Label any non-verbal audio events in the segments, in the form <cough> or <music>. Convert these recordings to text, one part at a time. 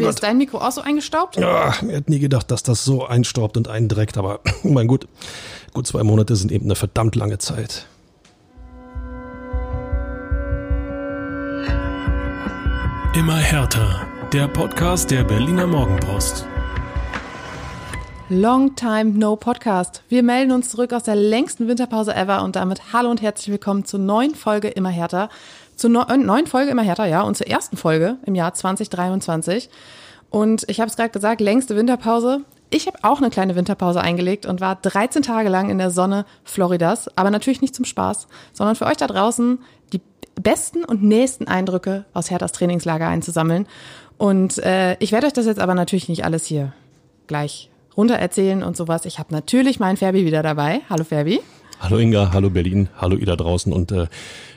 Fabi, ist dein Mikro auch so eingestaubt? Ja, mir hätte nie gedacht, dass das so einstaubt und eindreckt, aber <clears throat> mein gut, gut zwei Monate sind eben eine verdammt lange Zeit. Immer härter. Der Podcast der Berliner Morgenpost. Long time no podcast. Wir melden uns zurück aus der längsten Winterpause ever und damit hallo und herzlich willkommen zur neuen Folge Immer härter. Zur no äh, neuen Folge Immer härter, ja, und zur ersten Folge im Jahr 2023. Und ich habe es gerade gesagt, längste Winterpause. Ich habe auch eine kleine Winterpause eingelegt und war 13 Tage lang in der Sonne Floridas, aber natürlich nicht zum Spaß, sondern für euch da draußen die besten und nächsten Eindrücke aus Herthas Trainingslager einzusammeln. Und äh, ich werde euch das jetzt aber natürlich nicht alles hier gleich runter erzählen und sowas. Ich habe natürlich meinen Ferbi wieder dabei. Hallo Ferbi. Hallo Inga, hallo Berlin, hallo ihr da draußen und äh,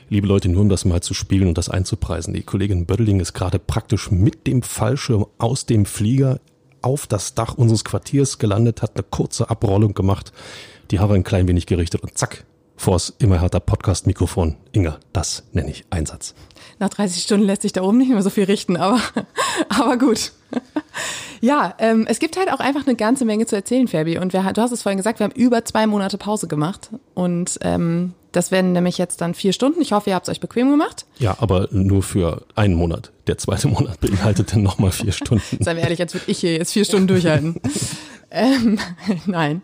liebe Leute, nur um das mal zu spielen und das einzupreisen. Die Kollegin Bödeling ist gerade praktisch mit dem Fallschirm aus dem Flieger auf das Dach unseres Quartiers gelandet, hat eine kurze Abrollung gemacht, die Haare ein klein wenig gerichtet und zack, vors immer härter Podcast-Mikrofon. Inga, das nenne ich Einsatz. Nach 30 Stunden lässt sich da oben nicht mehr so viel richten, aber, <laughs> aber gut. <laughs> Ja, ähm, es gibt halt auch einfach eine ganze Menge zu erzählen, Fabi. Und wir, du hast es vorhin gesagt, wir haben über zwei Monate Pause gemacht. Und ähm, das werden nämlich jetzt dann vier Stunden. Ich hoffe, ihr habt es euch bequem gemacht. Ja, aber nur für einen Monat. Der zweite Monat beinhaltet dann nochmal vier <laughs> Stunden. Seien wir ehrlich, jetzt würde ich hier jetzt vier Stunden durchhalten. <laughs> ähm, nein.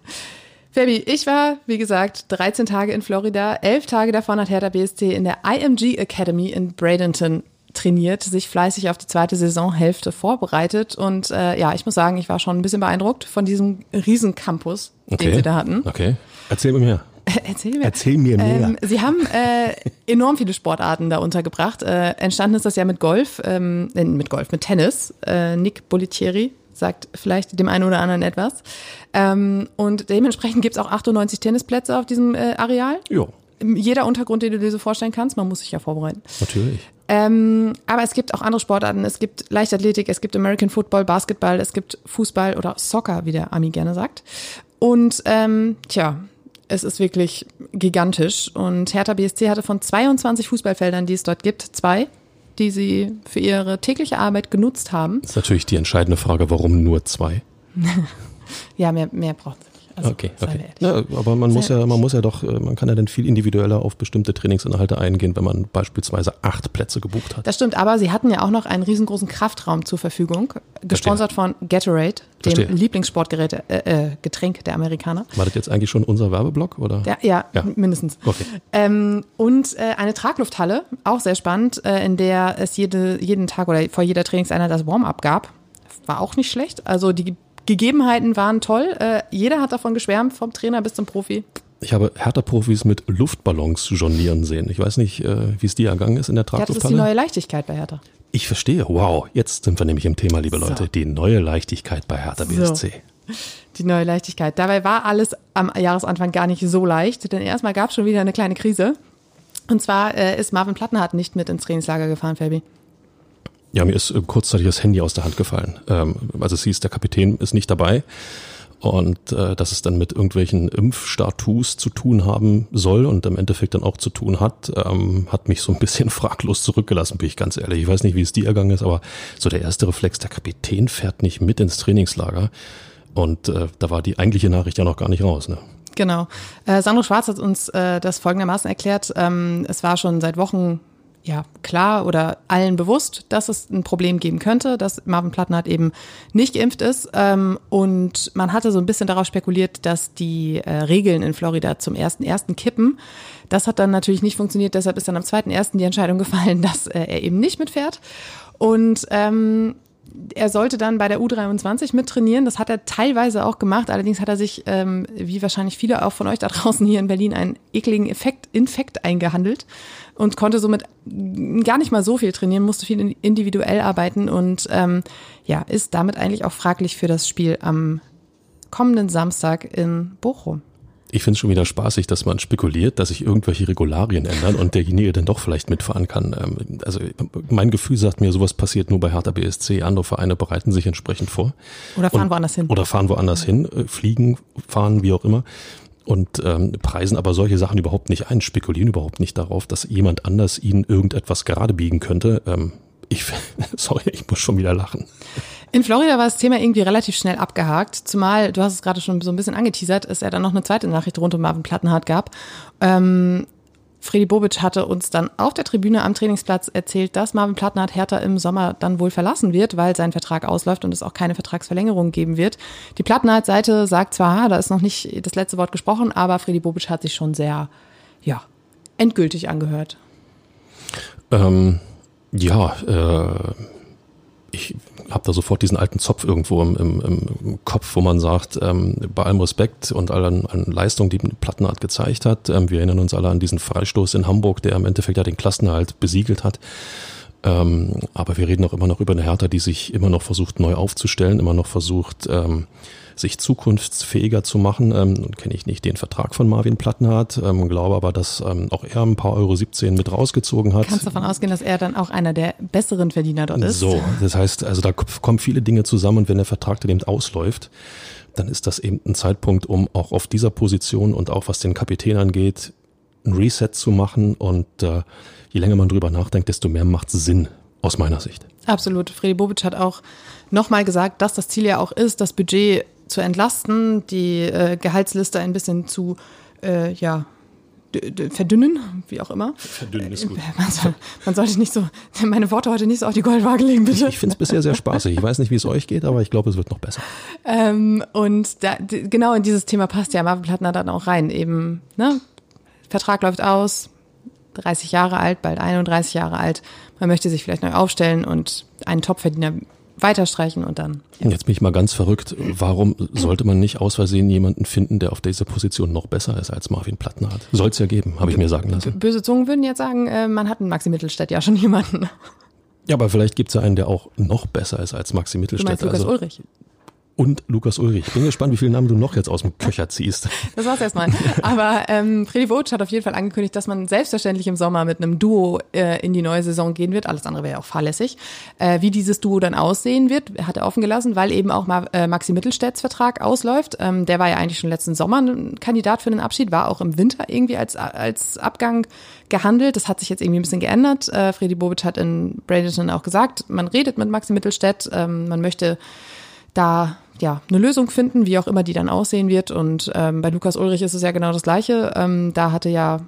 Fabi, ich war, wie gesagt, 13 Tage in Florida. Elf Tage davon hat Hertha BSC in der IMG Academy in Bradenton trainiert, sich fleißig auf die zweite Saisonhälfte vorbereitet. Und äh, ja, ich muss sagen, ich war schon ein bisschen beeindruckt von diesem Riesencampus, Okay. den sie da hatten. Okay, erzähl mir mehr. <laughs> Erzähl mir. Erzähl mir mehr. Ähm, sie haben äh, enorm viele Sportarten da untergebracht. Äh, entstanden ist das ja mit Golf, ähm, äh, mit Golf, mit Tennis. Äh, Nick Bolitieri sagt vielleicht dem einen oder anderen etwas. Ähm, und dementsprechend gibt's auch 98 Tennisplätze auf diesem äh, Areal. ja, Jeder Untergrund, den du dir so vorstellen kannst. Man muss sich ja vorbereiten. natürlich. Ähm, aber es gibt auch andere Sportarten. Es gibt Leichtathletik, es gibt American Football, Basketball, es gibt Fußball oder Soccer, wie der Ami gerne sagt. Und ähm, tja, es ist wirklich gigantisch. Und Hertha BSC hatte von 22 Fußballfeldern, die es dort gibt, zwei, die sie für ihre tägliche Arbeit genutzt haben. Das ist natürlich die entscheidende Frage, warum nur zwei? <laughs> Ja, mehr, mehr braucht es. Also, Okay, okay. Ja, aber man muss ja, man muss ja doch, äh, man kann ja dann viel individueller auf bestimmte Trainingsinhalte eingehen, wenn man beispielsweise acht Plätze gebucht hat. Das stimmt, aber sie hatten ja auch noch einen riesengroßen Kraftraum zur Verfügung, gesponsert von Gatorade, dem Verstehe. Lieblingssportgerät, äh, äh, Getränk der Amerikaner. War das jetzt eigentlich schon unser Werbeblock oder? Ja, ja, Ja. mindestens. Okay. Ähm, und äh, eine Traglufthalle, auch sehr spannend, äh, in der es jede, jeden Tag oder vor jeder Trainingseinheit das Warm-up gab. War auch nicht schlecht. Also die Gegebenheiten waren toll. Äh, jeder hat davon geschwärmt, vom Trainer bis zum Profi. Ich habe Hertha-Profis mit Luftballons jonglieren sehen. Ich weiß nicht, äh, wie es dir ergangen ist in der Ja, das ist die Traglufthalle. neue Leichtigkeit bei Hertha. Ich verstehe. Wow, jetzt sind wir nämlich im Thema, liebe So. Leute. Die neue Leichtigkeit bei Hertha BSC. Die neue Leichtigkeit. Dabei war alles am Jahresanfang gar nicht so leicht, denn erstmal gab es schon wieder eine kleine Krise. Und zwar äh, ist Marvin Plattenhardt nicht mit ins Trainingslager gefahren, Fabi. Ja, mir ist äh, kurzzeitig das Handy aus der Hand gefallen. Ähm, also es hieß, der Kapitän ist nicht dabei. Und äh, dass es dann mit irgendwelchen Impfstatus zu tun haben soll und im Endeffekt dann auch zu tun hat, ähm, hat mich so ein bisschen <laughs> fraglos zurückgelassen, bin ich ganz ehrlich. Ich weiß nicht, wie es dir ergangen ist, aber so der erste Reflex, der Kapitän fährt nicht mit ins Trainingslager. Und äh, da war die eigentliche Nachricht ja noch gar nicht raus. Ne? Genau. Äh, Sandro Schwarz hat uns äh, das folgendermaßen erklärt. Ähm, es war schon seit Wochen ja klar oder allen bewusst, dass es ein Problem geben könnte, dass Marvin Plattenhardt eben nicht geimpft ist. Ähm, und man hatte so ein bisschen darauf spekuliert, dass die äh, Regeln in Florida zum ersten ersten kippen. Das hat dann natürlich nicht funktioniert. Deshalb ist dann am zweiten ersten die Entscheidung <laughs> gefallen, dass äh, er eben nicht mitfährt. Und ähm, er sollte dann bei der U23 mittrainieren. Das hat er teilweise auch gemacht. Allerdings hat er sich, ähm, wie wahrscheinlich viele auch von euch da draußen hier in Berlin, einen ekligen Effekt, Infekt eingehandelt und konnte somit gar nicht mal so viel trainieren, musste viel individuell arbeiten und ähm, ja, ist damit eigentlich auch fraglich für das Spiel am kommenden Samstag in Bochum. Ich finde es schon wieder spaßig, dass man spekuliert, dass sich irgendwelche Regularien ändern und derjenige dann doch vielleicht mitfahren kann. Ähm, Also mein Gefühl sagt mir, sowas passiert nur bei Hertha BSC. Andere Vereine bereiten sich entsprechend vor. Oder fahren Und- woanders hin. Oder fahren woanders hin, äh, fliegen, fahren, wie auch immer. Und ähm, preisen aber solche Sachen überhaupt nicht ein, spekulieren überhaupt nicht darauf, dass jemand anders ihnen irgendetwas gerade biegen könnte. Ähm, ich, <laughs> sorry, ich muss schon wieder lachen. In Florida war das Thema irgendwie relativ schnell abgehakt, zumal, du hast es gerade schon so ein bisschen angeteasert, es ja dann noch eine zweite Nachricht rund um Marvin Plattenhardt gab. Ähm, Freddy Bobic hatte uns dann auf der Tribüne am Trainingsplatz erzählt, dass Marvin Plattenhardt Hertha im Sommer dann wohl verlassen wird, weil sein Vertrag ausläuft und es auch keine Vertragsverlängerung geben wird. Die Plattenhardt-Seite sagt zwar, da ist noch nicht das letzte Wort gesprochen, aber Freddy Bobic hat sich schon sehr, ja, endgültig angehört. Ähm, ja, äh, ich habe da sofort diesen alten Zopf irgendwo im, im, im Kopf, wo man sagt, ähm, bei allem Respekt und allen, allen Leistungen, die Plattenart gezeigt hat, ähm, wir erinnern uns alle an diesen Freistoß in Hamburg, der im Endeffekt ja den Klassenerhalt besiegelt hat. Ähm, aber wir reden auch immer noch über eine Hertha, die sich immer noch versucht, neu aufzustellen, immer noch versucht, ähm, sich zukunftsfähiger zu machen. Ähm, nun kenne ich nicht den Vertrag von Marvin Plattenhardt, ähm, glaube aber, dass ähm, auch er ein paar Euro 17 mit rausgezogen hat. Kannst davon ausgehen, dass er dann auch einer der besseren Verdiener dort ist? So, das heißt, also da kommen viele Dinge zusammen und wenn der Vertrag dann eben ausläuft, dann ist das eben ein Zeitpunkt, um auch auf dieser Position und auch was den Kapitän angeht, ein Reset zu machen und äh, je länger man drüber nachdenkt, desto mehr macht es Sinn, aus meiner Sicht. Absolut. Freddy Bobic hat auch nochmal gesagt, dass das Ziel ja auch ist, das Budget zu entlasten, die äh, Gehaltsliste ein bisschen zu, äh, ja, verdünnen, wie auch immer. Verdünnen ist gut. <laughs> Man, soll, man, sollte nicht so, <laughs> meine Worte heute nicht so auf die Goldwaage legen, bitte. Ich finde es bisher sehr spaßig. Ich weiß nicht, wie es euch geht, aber ich glaube, es wird noch besser. Ähm, und da, genau in dieses Thema passt ja Marvin Plattner dann auch rein. Eben, ne? Vertrag läuft aus, 30 Jahre alt, bald 31 Jahre alt. Man möchte sich vielleicht neu aufstellen und einen Topverdiener weiterstreichen und dann. Ja. Jetzt bin ich mal ganz verrückt. Warum sollte man nicht aus Versehen jemanden finden, der auf dieser Position noch besser ist als Marvin Plattenhardt? Soll es ja geben, habe ich mir sagen lassen. Böse Zungen würden jetzt sagen, äh, man hat in Maxi Mittelstädt ja schon jemanden. Ja, aber vielleicht gibt es ja einen, der auch noch besser ist als Maxi Mittelstädt. Du meinst Lukas also, Ulrich? Und Lukas Ulrich. Ich bin gespannt, wie viele Namen du noch jetzt aus dem Köcher ziehst. <laughs> Das war's erstmal. Aber ähm, Freddy Vogt hat auf jeden Fall angekündigt, dass man selbstverständlich im Sommer mit einem Duo äh, in die neue Saison gehen wird. Alles andere wäre ja auch fahrlässig. Äh, wie dieses Duo dann aussehen wird, hat er offen gelassen, weil eben auch mal äh, Maxi Mittelstädts Vertrag ausläuft. Ähm, der war ja eigentlich schon letzten Sommer ein Kandidat für den Abschied, war auch im Winter irgendwie als, als Abgang gehandelt. Das hat sich jetzt irgendwie ein bisschen geändert. Äh, Freddy Bobic hat in Bradenton auch gesagt, man redet mit Maxi Mittelstädt, ähm, man möchte da ja, eine Lösung finden, wie auch immer die dann aussehen wird. Und ähm, bei Lukas Ulrich ist es ja genau das Gleiche. Ähm, da hatte ja,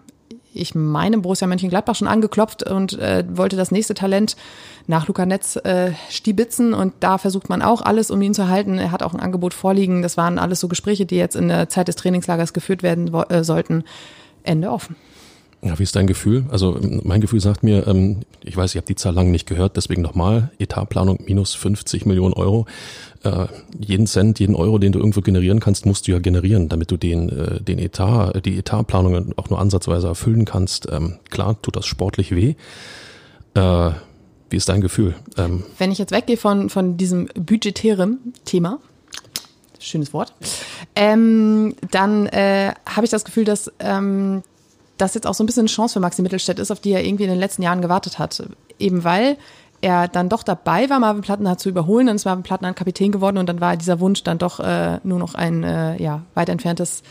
ich meine, Borussia Mönchengladbach schon angeklopft und äh, wollte das nächste Talent nach Luca Netz äh, stibitzen. Und da versucht man auch alles, um ihn zu halten. Er hat auch ein Angebot vorliegen. Das waren alles so Gespräche, die jetzt in der Zeit des Trainingslagers geführt werden äh, sollten. Ende offen. Ja, wie ist dein Gefühl? Also mein Gefühl sagt mir, ähm, ich weiß, ich habe die Zahl lange nicht gehört, deswegen nochmal, Etatplanung minus 50 Millionen Euro. Äh, jeden Cent, jeden Euro, den du irgendwo generieren kannst, musst du ja generieren, damit du den, äh, den Etat, die Etatplanungen auch nur ansatzweise erfüllen kannst. Ähm, klar, tut das sportlich weh. Äh, wie ist dein Gefühl? Ähm, Wenn ich jetzt weggehe von, von diesem budgetären Thema, schönes Wort, ähm, dann äh, habe ich das Gefühl, dass ähm, das jetzt auch so ein bisschen eine Chance für Maxi Mittelstädt ist, auf die er irgendwie in den letzten Jahren gewartet hat. Eben weil er dann doch dabei war, Marvin Plattenhardt zu überholen, dann ist Marvin Plattenhardt Kapitän geworden und dann war dieser Wunsch dann doch äh, nur noch ein äh, ja, weit entferntes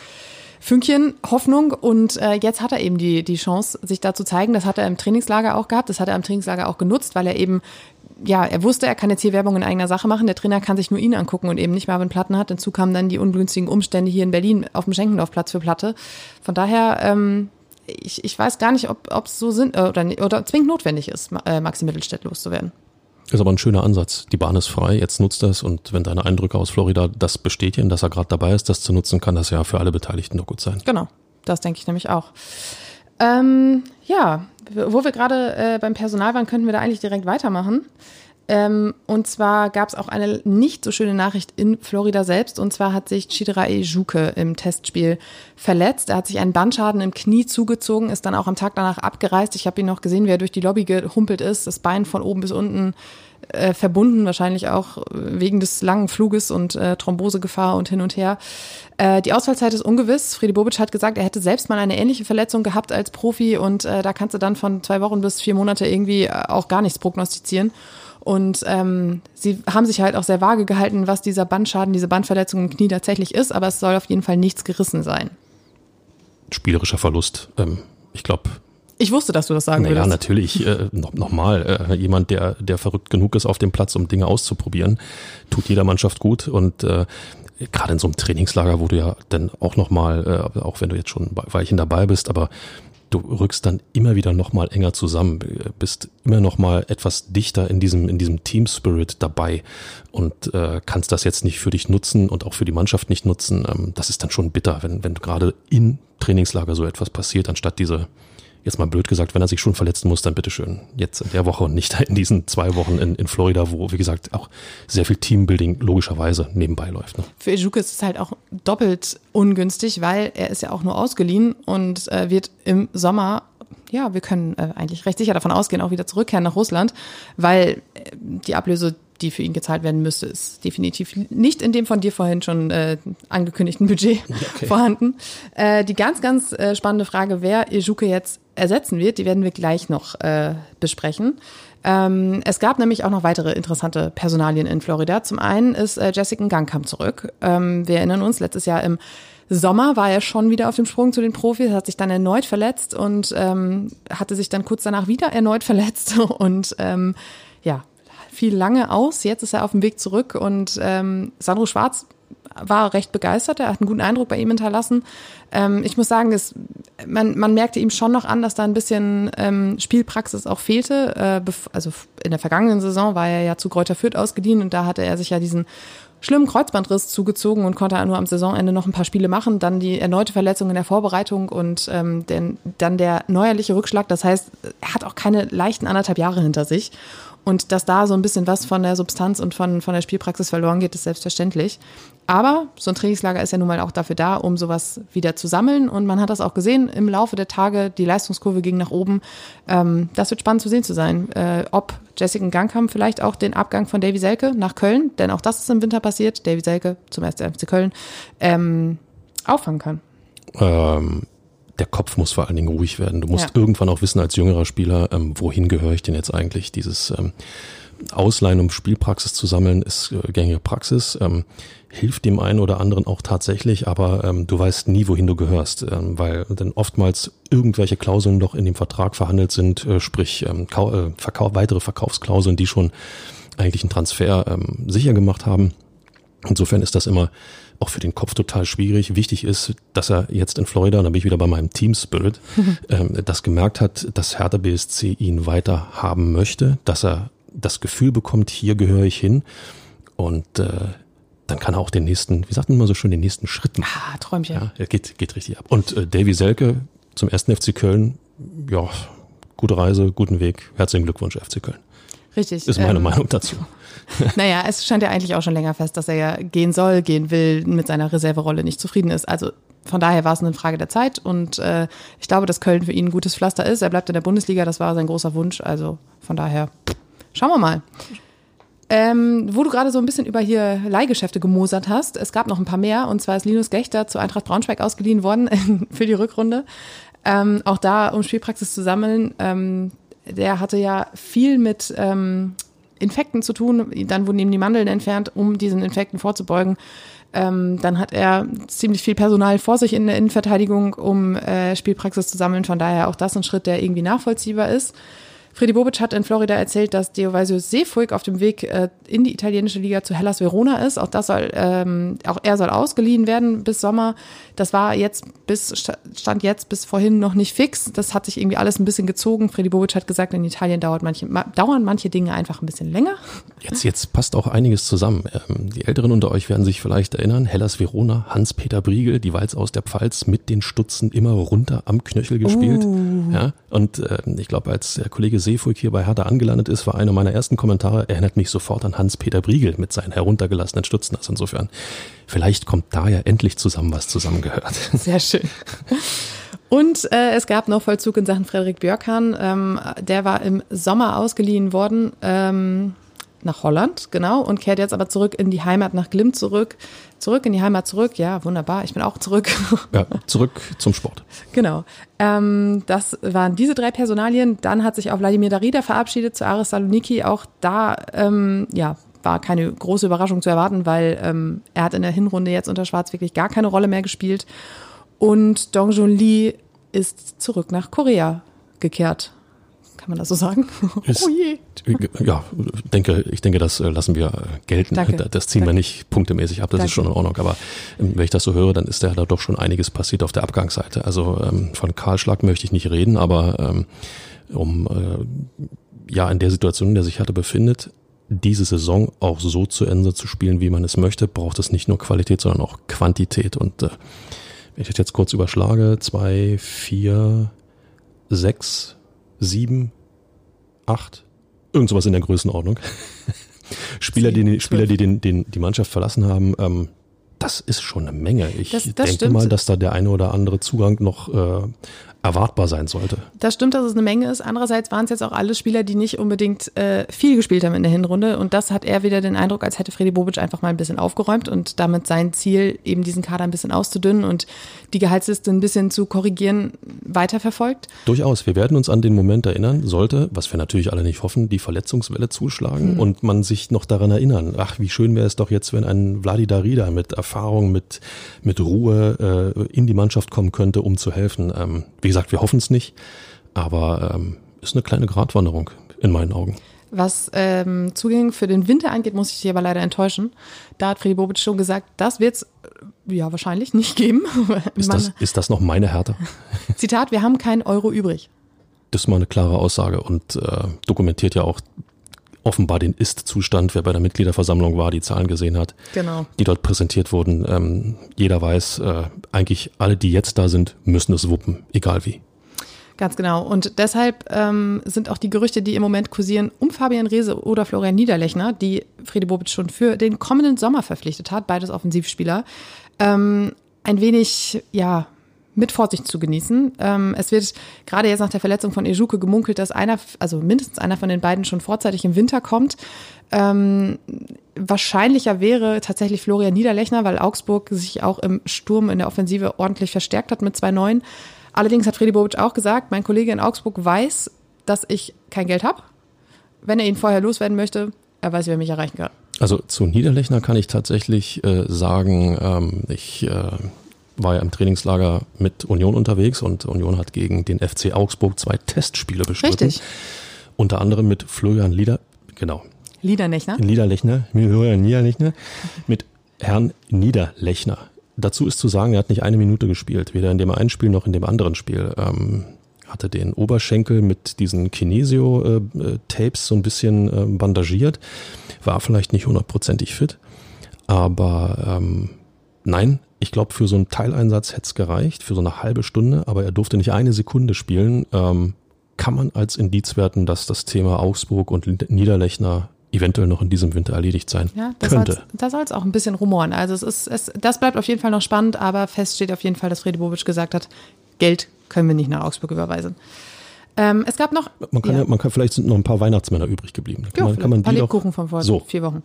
Fünkchen Hoffnung und äh, jetzt hat er eben die, die Chance, sich da zu zeigen. Das hat er im Trainingslager auch gehabt, das hat er im Trainingslager auch genutzt, weil er eben ja, er wusste, er kann jetzt hier Werbung in eigener Sache machen. Der Trainer kann sich nur ihn angucken und eben nicht Marvin Platten hat. Hinzu kamen dann die ungünstigen Umstände hier in Berlin auf dem Schenkendorfplatz für Platte. Von daher ähm, ich, ich weiß gar nicht, ob es so sind äh, oder, oder zwingend notwendig ist, äh, Maxi Mittelstädt loszuwerden. Ist aber ein schöner Ansatz. Die Bahn ist frei, jetzt nutzt das und wenn deine Eindrücke aus Florida das bestätigen, dass er gerade dabei ist, das zu nutzen, kann das ja für alle Beteiligten doch gut sein. Genau, das denke ich nämlich auch. Ähm, ja, wo wir gerade äh, beim Personal waren, könnten wir da eigentlich direkt weitermachen. Ähm, und zwar gab es auch eine nicht so schöne Nachricht in Florida selbst. Und zwar hat sich Chidrae Juke im Testspiel verletzt. Er hat sich einen Bandschaden im Knie zugezogen, ist dann auch am Tag danach abgereist. Ich habe ihn noch gesehen, wie er durch die Lobby gehumpelt ist, das Bein von oben bis unten äh, verbunden, wahrscheinlich auch wegen des langen Fluges und äh, Thrombosegefahr und hin und her. Äh, die Ausfallzeit ist ungewiss. Friede Bobic hat gesagt, er hätte selbst mal eine ähnliche Verletzung gehabt als Profi und äh, da kannst du dann von zwei Wochen bis vier Monate irgendwie äh, auch gar nichts prognostizieren. Und ähm, sie haben sich halt auch sehr vage gehalten, was dieser Bandschaden, diese Bandverletzung im Knie tatsächlich ist, aber es soll auf jeden Fall nichts gerissen sein. Spielerischer Verlust. Ähm, ich glaube, Ich wusste, dass du das sagen naja, würdest. Ja, natürlich. Äh, noch, noch mal, äh, jemand, der, der verrückt genug ist auf dem Platz, um Dinge auszuprobieren, tut jeder Mannschaft gut. Und äh, gerade in so einem Trainingslager, wo du ja dann auch noch mal, äh, auch wenn du jetzt schon ein Weilchen dabei bist, aber du rückst dann immer wieder noch mal enger zusammen, bist immer noch mal etwas dichter in diesem in diesem Team Spirit dabei und äh, kannst das jetzt nicht für dich nutzen und auch für die Mannschaft nicht nutzen. Ähm, das ist dann schon bitter, wenn wenn gerade in Trainingslager so etwas passiert, anstatt diese jetzt mal blöd gesagt, wenn er sich schon verletzen muss, dann bitteschön jetzt in der Woche und nicht in diesen zwei Wochen in, in Florida, wo, wie gesagt, auch sehr viel Teambuilding logischerweise nebenbei läuft. Ne? Für Ejuke ist es halt auch doppelt ungünstig, weil er ist ja auch nur ausgeliehen und äh, wird im Sommer ja, wir können äh, eigentlich recht sicher davon ausgehen, auch wieder zurückkehren nach Russland, weil äh, die Ablöse die für ihn gezahlt werden müsste, ist definitiv nicht in dem von dir vorhin schon äh, angekündigten Budget <laughs> okay. vorhanden. Äh, die ganz, ganz äh, spannende Frage, wer Ejuke jetzt ersetzen wird, die werden wir gleich noch äh, besprechen. Ähm, es gab nämlich auch noch weitere interessante Personalien in Florida. Zum einen ist äh, Jessica Gangkamp zurück. Ähm, wir erinnern uns, letztes Jahr im Sommer war er schon wieder auf dem Sprung zu den Profis, hat sich dann erneut verletzt und ähm, hatte sich dann kurz danach wieder erneut <laughs> verletzt und ähm, ja, fiel lange aus. Jetzt ist er auf dem Weg zurück und ähm, Sandro Schwarz war recht begeistert. Er hat einen guten Eindruck bei ihm hinterlassen. Ähm, ich muss sagen, es, man, man merkte ihm schon noch an, dass da ein bisschen ähm, Spielpraxis auch fehlte. Äh, also in der vergangenen Saison war er ja zu Kräuter Fürth ausgeliehen und da hatte er sich ja diesen schlimmen Kreuzbandriss zugezogen und konnte nur am Saisonende noch ein paar Spiele machen. Dann die erneute Verletzung in der Vorbereitung und ähm, den, dann der neuerliche Rückschlag. Das heißt, er hat auch keine leichten anderthalb Jahre hinter sich. Und dass da so ein bisschen was von der Substanz und von, von der Spielpraxis verloren geht, ist selbstverständlich. Aber so ein Trainingslager ist ja nun mal auch dafür da, um sowas wieder zu sammeln. Und man hat das auch gesehen im Laufe der Tage. Die Leistungskurve ging nach oben. Ähm, das wird spannend zu sehen zu sein, äh, ob Jessica Gangkamp vielleicht auch den Abgang von Davy Selke nach Köln, denn auch das ist im Winter passiert, Davy Selke zum 1. FC Köln, ähm, auffangen kann. Ähm, der Kopf muss vor allen Dingen ruhig werden. Du musst ja. irgendwann auch wissen als jüngerer Spieler, ähm, wohin gehöre ich denn jetzt eigentlich? Dieses ähm, Ausleihen, um Spielpraxis zu sammeln, ist äh, gängige Praxis. Ähm, hilft dem einen oder anderen auch tatsächlich, aber ähm, du weißt nie, wohin du gehörst, ähm, weil dann oftmals irgendwelche Klauseln noch in dem Vertrag verhandelt sind, äh, sprich ähm, äh, Verkauf, weitere Verkaufsklauseln, die schon eigentlich einen Transfer ähm, sicher gemacht haben. Insofern ist das immer auch für den Kopf total schwierig. Wichtig ist, dass er jetzt in Florida, und da bin ich wieder bei meinem Team Spirit, <laughs> ähm, das gemerkt hat, dass Hertha BSC ihn weiter haben möchte, dass er das Gefühl bekommt, hier gehöre ich hin. Und äh, dann kann er auch den nächsten, wie sagt man immer so schön, den nächsten Schritt machen. Ah, Träumchen. Ja, er geht, geht richtig ab. Und äh, Davy Selke zum ersten FC Köln, ja, gute Reise, guten Weg. Herzlichen Glückwunsch, FC Köln. Richtig. Ist meine ähm, Meinung dazu. <laughs> Naja, es stand ja eigentlich auch schon länger fest, dass er ja gehen soll, gehen will, mit seiner Reserverolle nicht zufrieden ist. Also von daher war es eine Frage der Zeit und äh, ich glaube, dass Köln für ihn ein gutes Pflaster ist. Er bleibt in der Bundesliga, das war sein großer Wunsch. Also von daher schauen wir mal. Ähm, wo du gerade so ein bisschen über hier Leihgeschäfte gemosert hast, es gab noch ein paar mehr und zwar ist Linus Gechter zu Eintracht Braunschweig ausgeliehen worden <laughs> für die Rückrunde. Ähm, auch da, um Spielpraxis zu sammeln. Ähm, der hatte ja viel mit ähm, Infekten zu tun. Dann wurden ihm die Mandeln entfernt, um diesen Infekten vorzubeugen. Ähm, dann hat er ziemlich viel Personal vor sich in der Innenverteidigung, um äh, Spielpraxis zu sammeln. Von daher auch das ein Schritt, der irgendwie nachvollziehbar ist. Freddy Bobic hat in Florida erzählt, dass Deovaisio Seefuig auf dem Weg äh, in die italienische Liga zu Hellas Verona ist. Auch das soll, ähm, auch er soll ausgeliehen werden bis Sommer. Das war jetzt bis, stand jetzt bis vorhin noch nicht fix. Das hat sich irgendwie alles ein bisschen gezogen. Freddy Bobic hat gesagt, in Italien dauert manche, dauern manche Dinge einfach ein bisschen länger. Jetzt, jetzt passt auch einiges zusammen. Ähm, die Älteren unter euch werden sich vielleicht erinnern. Hellas Verona, Hans-Peter Briegel, die Walz aus der Pfalz mit den Stutzen immer runter am Knöchel gespielt. Uh. Ja, und äh, ich glaube, als der Kollege Seefuig hier bei Hertha angelandet ist, war einer meiner ersten Kommentare, erinnert mich sofort an Hans-Peter Briegel mit seinen heruntergelassenen Stutzen. Also insofern, vielleicht kommt da ja endlich zusammen, was zusammengehört. <laughs> Sehr schön. Und äh, es gab noch Vollzug in Sachen Frederik Björkan. Ähm, der war im Sommer ausgeliehen worden. Ähm, nach Holland, genau, und kehrt jetzt aber zurück in die Heimat nach Glimt zurück. Zurück in die Heimat zurück, ja, wunderbar, ich bin auch zurück. Ja, zurück zum Sport. <laughs> Genau. Ähm, das waren diese drei Personalien. Dann hat sich auch Wladimir Darida verabschiedet zu Aris Saloniki. Auch da, ähm, ja, war keine große Überraschung zu erwarten, weil ähm, er hat in der Hinrunde jetzt unter Schwarz wirklich gar keine Rolle mehr gespielt. Und Dong Jun Lee ist zurück nach Korea gekehrt. Kann man das so sagen? Ist, <laughs> oh je. Ja, denke, ich denke, das äh, lassen wir gelten. Danke. Das ziehen wir Danke. nicht punktemäßig ab, das Danke. ist schon in Ordnung. Aber ähm, wenn ich das so höre, dann ist da doch schon einiges passiert auf der Abgangsseite. Also ähm, von Kahlschlag möchte ich nicht reden, aber ähm, um äh, ja in der Situation, in der sich Hertha befindet, diese Saison auch so zu Ende zu spielen, wie man es möchte, braucht es nicht nur Qualität, sondern auch Quantität. Und äh, wenn ich das jetzt kurz überschlage, zwei, vier, sechs, sieben, acht, irgend sowas in der Größenordnung. <laughs> Spieler, die, Spieler, die den, den, die Mannschaft verlassen haben, ähm, das ist schon eine Menge. Ich Das- das denke stimmt. mal, dass da der eine oder andere Zugang noch äh, erwartbar sein sollte. Das stimmt, dass es eine Menge ist. Andererseits waren es jetzt auch alle Spieler, die nicht unbedingt äh, viel gespielt haben in der Hinrunde. Und das hat er wieder den Eindruck, als hätte Freddy Bobic einfach mal ein bisschen aufgeräumt und damit sein Ziel, eben diesen Kader ein bisschen auszudünnen und die Gehaltsliste ein bisschen zu korrigieren, weiterverfolgt. Durchaus. Wir werden uns an den Moment erinnern, sollte, was wir natürlich alle nicht hoffen, die Verletzungswelle zuschlagen und man sich noch daran erinnern. Ach, wie schön wäre es doch jetzt, wenn ein Vladi Darida mit Erfahrung, mit, mit Ruhe äh, in die Mannschaft kommen könnte, um zu helfen. Ähm, wie gesagt, wir hoffen es nicht, aber ähm, ist eine kleine Gratwanderung in meinen Augen. Was ähm, Zugänge für den Winter angeht, muss ich dich aber leider enttäuschen. Da hat Freddy Bobic schon gesagt, das wird es ja wahrscheinlich nicht geben. <laughs> Ist, das, ist das noch meine Härte? <laughs> Zitat, wir haben keinen Euro übrig. Das ist mal eine klare Aussage und äh, dokumentiert ja auch offenbar den Ist-Zustand, wer bei der Mitgliederversammlung war, die Zahlen gesehen hat. Genau. die dort präsentiert wurden. Ähm, jeder weiß, äh, eigentlich alle, die jetzt da sind, müssen es wuppen, egal wie. Ganz genau. Und deshalb ähm, sind auch die Gerüchte, die im Moment kursieren, um Fabian Reese oder Florian Niederlechner, die Friede Bobic schon für den kommenden Sommer verpflichtet hat, beides Offensivspieler, ähm, ein wenig, ja, mit Vorsicht zu genießen. Ähm, es wird gerade jetzt nach der Verletzung von Ejuke gemunkelt, dass einer, also mindestens einer von den beiden schon vorzeitig im Winter kommt. Ähm, wahrscheinlicher wäre tatsächlich Florian Niederlechner, weil Augsburg sich auch im Sturm in der Offensive ordentlich verstärkt hat mit zwei Neuen. Allerdings hat Freddy Bobic auch gesagt, mein Kollege in Augsburg weiß, dass ich kein Geld habe. Wenn er ihn vorher loswerden möchte, er weiß, wer mich erreichen kann. Also zu Niederlechner kann ich tatsächlich äh, sagen, ähm, ich äh, war ja im Trainingslager mit Union unterwegs und Union hat gegen den FC Augsburg zwei Testspiele bestritten. Richtig. Unter anderem mit Florian Lieder, genau, Liedernechner. Niederlechner, <laughs> Florian Niederlechner, mit Herrn Niederlechner. Dazu ist zu sagen, er hat nicht eine Minute gespielt, weder in dem einen Spiel noch in dem anderen Spiel. Ähm, hatte den Oberschenkel mit diesen Kinesio-Tapes so ein bisschen äh, bandagiert, war vielleicht nicht hundertprozentig fit, aber ähm, nein, ich glaube, für so einen Teileinsatz hätte es gereicht, für so eine halbe Stunde, aber er durfte nicht eine Sekunde spielen. Ähm, kann man als Indiz werten, dass das Thema Augsburg und Niederlechner eventuell noch in diesem Winter erledigt sein Ja, da könnte. da soll es auch ein bisschen rumoren. Also es ist, es, das bleibt auf jeden Fall noch spannend, aber fest steht auf jeden Fall, dass Freddy Bobic gesagt hat, Geld können wir nicht nach Augsburg überweisen. Ähm, es gab noch Man kann, ja. man kann vielleicht sind noch ein paar Weihnachtsmänner übrig geblieben. Kann Ja, man, kann man die Lebkuchen von vor so. vier Wochen.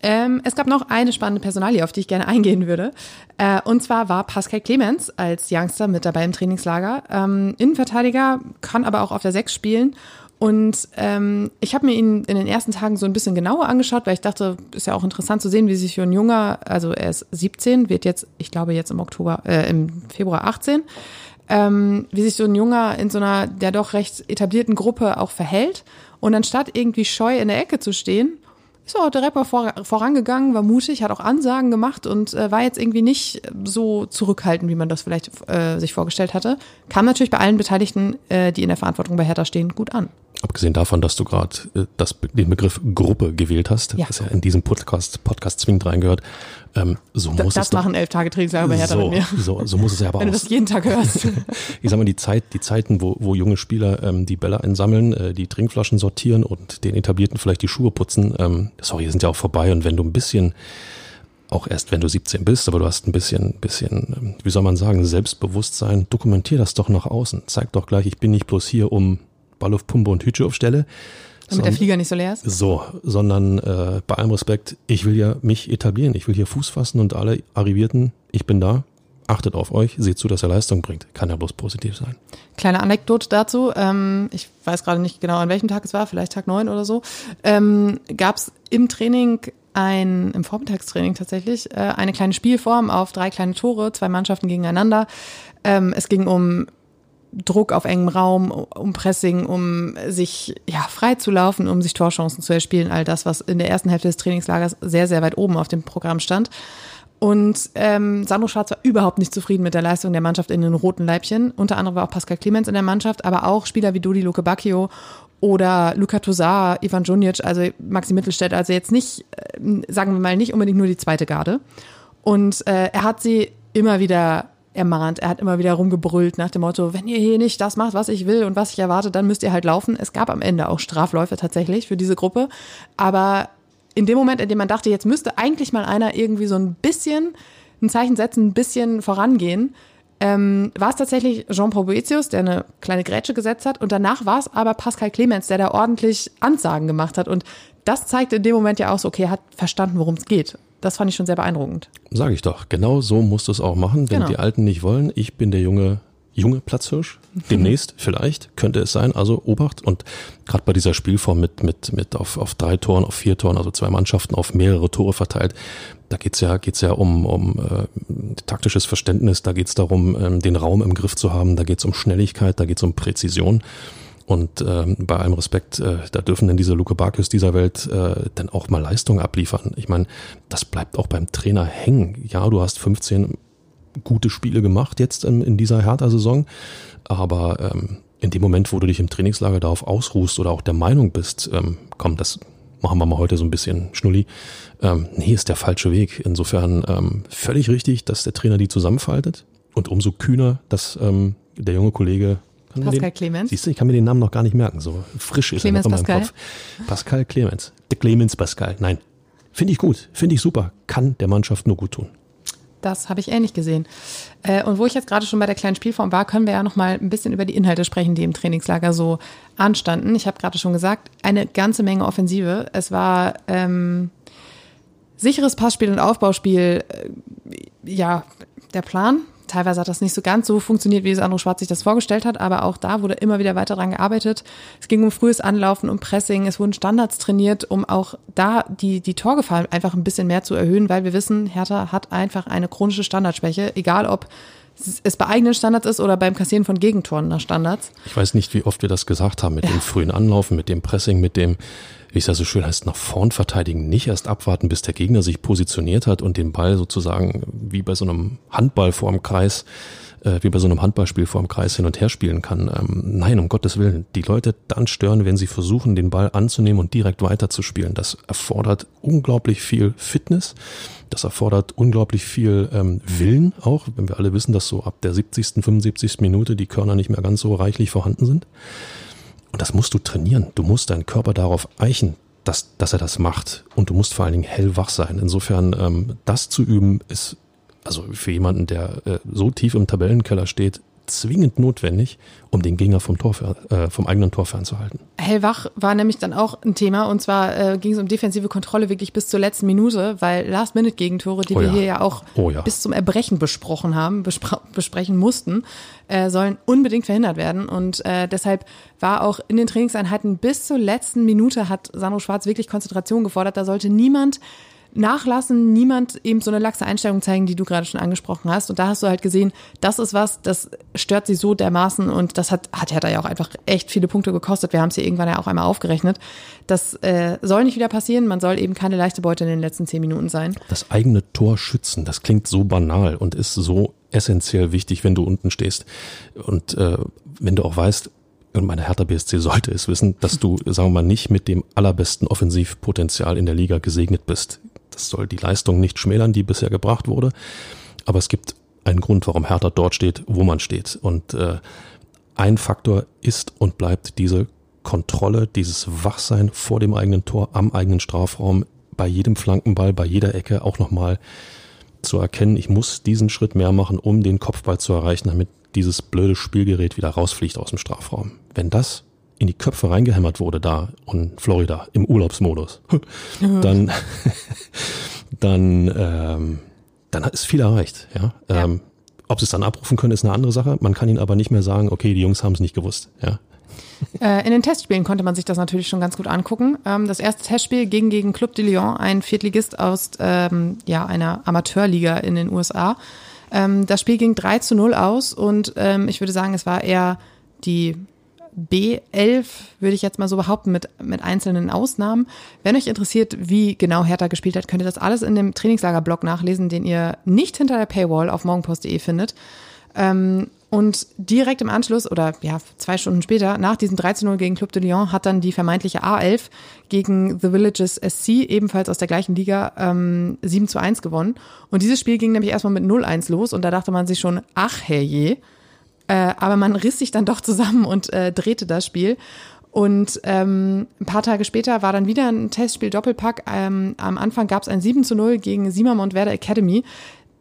Ähm, es gab noch eine spannende Personalie, auf die ich gerne eingehen würde. Äh, und zwar war Pascal Clemens als Youngster mit dabei im Trainingslager. Ähm, Innenverteidiger, kann aber auch auf der Sechs spielen. Und ähm, ich habe mir ihn in den ersten Tagen so ein bisschen genauer angeschaut, weil ich dachte, ist ja auch interessant zu sehen, wie sich für ein junger, also er ist 17, wird jetzt, ich glaube jetzt im Oktober, äh, im Februar 18, ähm, wie sich so ein Junger in so einer der doch recht etablierten Gruppe auch verhält. Und anstatt irgendwie scheu in der Ecke zu stehen, ist auch direkt mal vor, vorangegangen, war mutig, hat auch Ansagen gemacht und äh, war jetzt irgendwie nicht so zurückhaltend, wie man das vielleicht äh, sich vorgestellt hatte. Kam natürlich bei allen Beteiligten, äh, die in der Verantwortung bei Hertha stehen, gut an. Abgesehen davon, dass du gerade äh, das- den Begriff Gruppe gewählt hast, Ja. was ja in diesem Podcast, Podcast zwingend reingehört, ähm, so D muss das es doch, machen elf Tage Trainingslager bei Hertha so, mit mir. so, so muss es ja aber Wenn du auch das jeden Tag hörst. <laughs> ich sag mal, die Zeit, die Zeiten, wo, wo junge Spieler ähm, die Bälle einsammeln, äh, die Trinkflaschen sortieren und den Etablierten vielleicht die Schuhe putzen, ähm, sorry, sind ja auch vorbei. Und wenn du ein bisschen, auch erst wenn du 17 bist, aber du hast ein bisschen, bisschen, ähm, wie soll man sagen, Selbstbewusstsein, dokumentier das doch nach außen. Zeig doch gleich, ich bin nicht bloß hier, um Ball auf Pumpe und Hütche aufstelle. Damit der Flieger nicht so leer ist. So, sondern äh, bei allem Respekt, ich will ja mich etablieren, ich will hier Fuß fassen und alle Arrivierten, ich bin da, achtet auf euch, seht zu, dass er Leistung bringt. Kann ja bloß positiv sein. Kleine Anekdote dazu. Ähm, ich weiß gerade nicht genau, an welchem Tag es war, vielleicht Tag neun oder so. Ähm, Gab es im Training ein, im Vormittagstraining tatsächlich, äh, eine kleine Spielform auf drei kleine Tore, zwei Mannschaften gegeneinander. Ähm, es ging um Druck auf engem Raum, um Pressing, um sich ja frei zu laufen, um sich Torchancen zu erspielen, all das, was in der ersten Hälfte des Trainingslagers sehr, sehr weit oben auf dem Programm stand. Und ähm, Sandro Schwarz war überhaupt nicht zufrieden mit der Leistung der Mannschaft in den roten Leibchen. Unter anderem war auch Pascal Clemens in der Mannschaft, aber auch Spieler wie Dodi Bacchio oder Luka Tosar, Ivan Junic, also Maxi Mittelstädt, also jetzt nicht, äh, sagen wir mal, nicht unbedingt nur die zweite Garde. Und äh, er hat sie immer wieder ermahnt, er hat immer wieder rumgebrüllt nach dem Motto, wenn ihr hier nicht das macht, was ich will und was ich erwarte, dann müsst ihr halt laufen. Es gab am Ende auch Strafläufe tatsächlich für diese Gruppe, aber in dem Moment, in dem man dachte, jetzt müsste eigentlich mal einer irgendwie so ein bisschen ein Zeichen setzen, ein bisschen vorangehen, ähm, war es tatsächlich Jean-Paul Boetius, der eine kleine Grätsche gesetzt hat. Und danach war es aber Pascal Clemens, der da ordentlich Ansagen gemacht hat. Und das zeigt in dem Moment ja auch so, okay, er hat verstanden, worum es geht. Das fand ich schon sehr beeindruckend. Sage ich doch. Genau so musst du es auch machen, wenn genau. die Alten nicht wollen. Ich bin der junge junge Platzhirsch. <laughs> Demnächst vielleicht könnte es sein. Also Obacht. Und gerade bei dieser Spielform mit, mit, mit auf, auf drei Toren, auf vier Toren, also zwei Mannschaften auf mehrere Tore verteilt, da geht's ja, geht's ja um, um äh, taktisches Verständnis, da geht's darum, ähm, den Raum im Griff zu haben, da geht's um Schnelligkeit, da geht's um Präzision. Und ähm, bei allem Respekt, äh, da dürfen denn diese Luke Barkis dieser Welt äh, dann auch mal Leistung abliefern. Ich meine, das bleibt auch beim Trainer hängen. Ja, du hast 15 gute Spiele gemacht jetzt in, in dieser Hertha-Saison. Aber ähm, in dem Moment, wo du dich im Trainingslager darauf ausruhst oder auch der Meinung bist, ähm, komm, das machen wir mal heute so ein bisschen Schnulli, ähm, nee, ist der falsche Weg. Insofern ähm, völlig richtig, dass der Trainer die zusammenfaltet und umso kühner, dass ähm, der junge Kollege Pascal den, Clemens. Siehst du, ich kann mir den Namen noch gar nicht merken. So frisch ist Clemens er noch in meinem Kopf. Pascal Clemens. Der Clemens Pascal. Nein. Finde ich gut. Finde ich super. Kann der Mannschaft nur gut tun. Das habe ich ähnlich gesehen. Äh, und wo ich jetzt gerade schon bei der kleinen Spielform war, können wir ja noch mal ein bisschen über die Inhalte sprechen, die im Trainingslager so anstanden. Ich habe gerade schon gesagt, eine ganze Menge Offensive. Es war ähm, sicheres Passspiel und Aufbauspiel. Äh, ja, der Plan teilweise hat das nicht so ganz so funktioniert, wie Sandro Schwarz sich das vorgestellt hat, aber auch da wurde immer wieder weiter dran gearbeitet. Es ging um frühes Anlaufen, um Pressing, es wurden Standards trainiert, um auch da die, die Torgefahr einfach ein bisschen mehr zu erhöhen, weil wir wissen, Hertha hat einfach eine chronische Standardschwäche, egal ob es bei eigenen Standards ist oder beim Kassieren von Gegentoren nach Standards. Ich weiß nicht, wie oft wir das gesagt haben mit ja. dem frühen Anlaufen, mit dem Pressing, mit dem wie es ja so schön heißt, nach vorn verteidigen, nicht erst abwarten, bis der Gegner sich positioniert hat und den Ball sozusagen wie bei so einem Handball vor dem Kreis, äh, wie bei so einem Handballspiel vor dem Kreis hin und her spielen kann. Ähm, nein, um Gottes Willen. Die Leute dann stören, wenn sie versuchen, den Ball anzunehmen und direkt weiterzuspielen. Das erfordert unglaublich viel Fitness. Das erfordert unglaublich viel ähm, Willen auch, wenn wir alle wissen, dass so ab der 70., 75. Minute die Körner nicht mehr ganz so reichlich vorhanden sind. Und das musst du trainieren. Du musst deinen Körper darauf eichen, dass, dass er das macht. Und du musst vor allen Dingen hellwach sein. Insofern, ähm, das zu üben, ist also für jemanden, der äh, so tief im Tabellenkeller steht, zwingend notwendig, um den Gegner vom, Tor, äh, vom eigenen Tor fernzuhalten. Hellwach war nämlich dann auch ein Thema und zwar äh, ging es um defensive Kontrolle wirklich bis zur letzten Minute, weil Last-Minute-Gegentore, die oh ja. wir hier ja auch oh ja. bis zum Erbrechen besprochen haben, besprechen mussten, äh, sollen unbedingt verhindert werden und äh, deshalb war auch in den Trainingseinheiten bis zur letzten Minute hat Sandro Schwarz wirklich Konzentration gefordert. Da sollte niemand nachlassen, niemand eben so eine laxe Einstellung zeigen, die du gerade schon angesprochen hast. Und da hast du halt gesehen, das ist was, das stört sie so dermaßen und das hat, hat Hertha ja auch einfach echt viele Punkte gekostet. Wir haben es hier irgendwann ja auch einmal aufgerechnet. Das äh, soll nicht wieder passieren. Man soll eben keine leichte Beute in den letzten zehn Minuten sein. Das eigene Tor schützen, das klingt so banal und ist so essentiell wichtig, wenn du unten stehst. Und äh, wenn du auch weißt, und meine Hertha BSC sollte es wissen, dass du, sagen wir mal, nicht mit dem allerbesten Offensivpotenzial in der Liga gesegnet bist. Das soll die Leistung nicht schmälern, die bisher gebracht wurde. Aber es gibt einen Grund, warum Hertha dort steht, wo man steht. Und äh, ein Faktor ist und bleibt diese Kontrolle, dieses Wachsein vor dem eigenen Tor, am eigenen Strafraum, bei jedem Flankenball, bei jeder Ecke auch nochmal zu erkennen, ich muss diesen Schritt mehr machen, um den Kopfball zu erreichen, damit dieses blöde Spielgerät wieder rausfliegt aus dem Strafraum. Wenn das in die Köpfe reingehämmert wurde da in Florida im Urlaubsmodus, dann, <laughs> dann, ähm, dann ist viel erreicht. Ja? ja. Ähm, ob sie es dann abrufen können, ist eine andere Sache. Man kann ihnen aber nicht mehr sagen, okay, die Jungs haben es nicht gewusst. Ja. Äh, in den Testspielen konnte man sich das natürlich schon ganz gut angucken. Ähm, das erste Testspiel ging gegen Club de Lyon, ein Viertligist aus ähm, ja, einer Amateurliga in den USA. Ähm, das Spiel ging 3 zu 0 aus und ähm, ich würde sagen, es war eher die B11, würde ich jetzt mal so behaupten, mit, mit einzelnen Ausnahmen. Wenn euch interessiert, wie genau Hertha gespielt hat, könnt ihr das alles in dem Trainingslager-Blog nachlesen, den ihr nicht hinter der Paywall auf morgenpost.de findet. Ähm, und direkt im Anschluss oder ja, zwei Stunden später, nach diesem 13-0 gegen Club de Lyon, hat dann die vermeintliche A11 gegen The Villages SC, ebenfalls aus der gleichen Liga, ähm, 7 zu 1 gewonnen. Und dieses Spiel ging nämlich erstmal mit 0-1 los und da dachte man sich schon, ach herrje. Äh, aber man riss sich dann doch zusammen und äh, drehte das Spiel. Und ähm, ein paar Tage später war dann wieder ein Testspiel Doppelpack. Ähm, am Anfang gab es ein 7 zu 0 gegen Simamont Werder Academy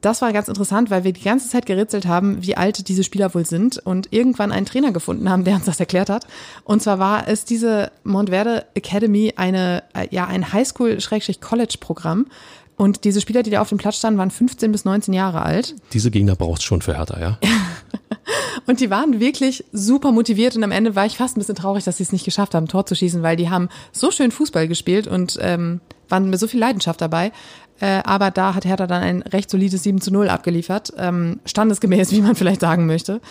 das war ganz interessant, weil wir die ganze Zeit geritzelt haben, wie alt diese Spieler wohl sind und irgendwann einen Trainer gefunden haben, der uns das erklärt hat. Und zwar war es diese Montverde Academy eine, äh, ja, ein Highschool-College-Programm. Und diese Spieler, die da auf dem Platz standen, waren 15 bis 19 Jahre alt. Diese Gegner brauchst schon für Hertha, ja? <laughs> und die waren wirklich super motiviert und am Ende war ich fast ein bisschen traurig, dass sie es nicht geschafft haben, Tor zu schießen, weil die haben so schön Fußball gespielt und ähm, waren mit so viel Leidenschaft dabei. Äh, aber da hat Hertha dann ein recht solides 7 zu 0 abgeliefert. Ähm, standesgemäß, wie man vielleicht sagen möchte.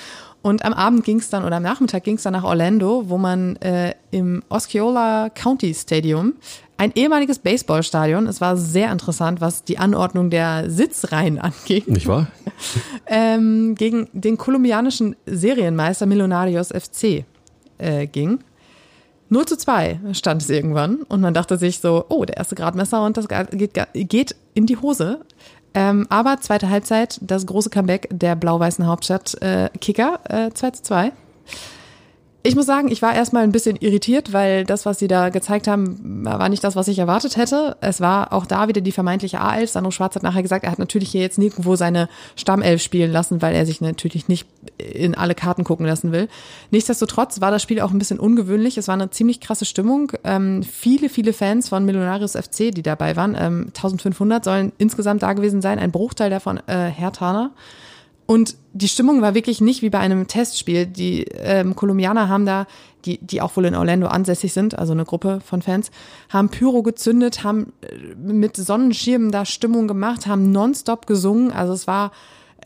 Und am Abend ging es dann, oder am Nachmittag ging es dann nach Orlando, wo man äh, im Osceola County Stadium, ein ehemaliges Baseballstadion, es war sehr interessant, was die Anordnung der Sitzreihen angeht. Nicht wahr? <laughs> ähm, gegen den kolumbianischen Serienmeister Millonarios FC äh, ging. 0 zu 2 stand es irgendwann und man dachte sich so, oh, der erste Gradmesser und das geht, geht in die Hose. Ähm, aber zweite Halbzeit, das große Comeback der blau-weißen Hauptstadt äh, Kicker, äh, 2 zu 2. Ich muss sagen, ich war erstmal ein bisschen irritiert, weil das, was sie da gezeigt haben, war nicht das, was ich erwartet hätte. Es war auch da wieder die vermeintliche A11. Sandro Schwarz hat nachher gesagt, er hat natürlich hier jetzt nirgendwo seine Stammelf spielen lassen, weil er sich natürlich nicht in alle Karten gucken lassen will. Nichtsdestotrotz war das Spiel auch ein bisschen ungewöhnlich. Es war eine ziemlich krasse Stimmung. Ähm, viele, viele Fans von Millonarius FC, die dabei waren, ähm, 1500 sollen insgesamt da gewesen sein. Ein Bruchteil davon äh, Herr Taner. Und die Stimmung war wirklich nicht wie bei einem Testspiel. Die ähm, Kolumbianer haben da, die, die auch wohl in Orlando ansässig sind, also eine Gruppe von Fans, haben Pyro gezündet, haben äh, mit Sonnenschirmen da Stimmung gemacht, haben nonstop gesungen. Also es war,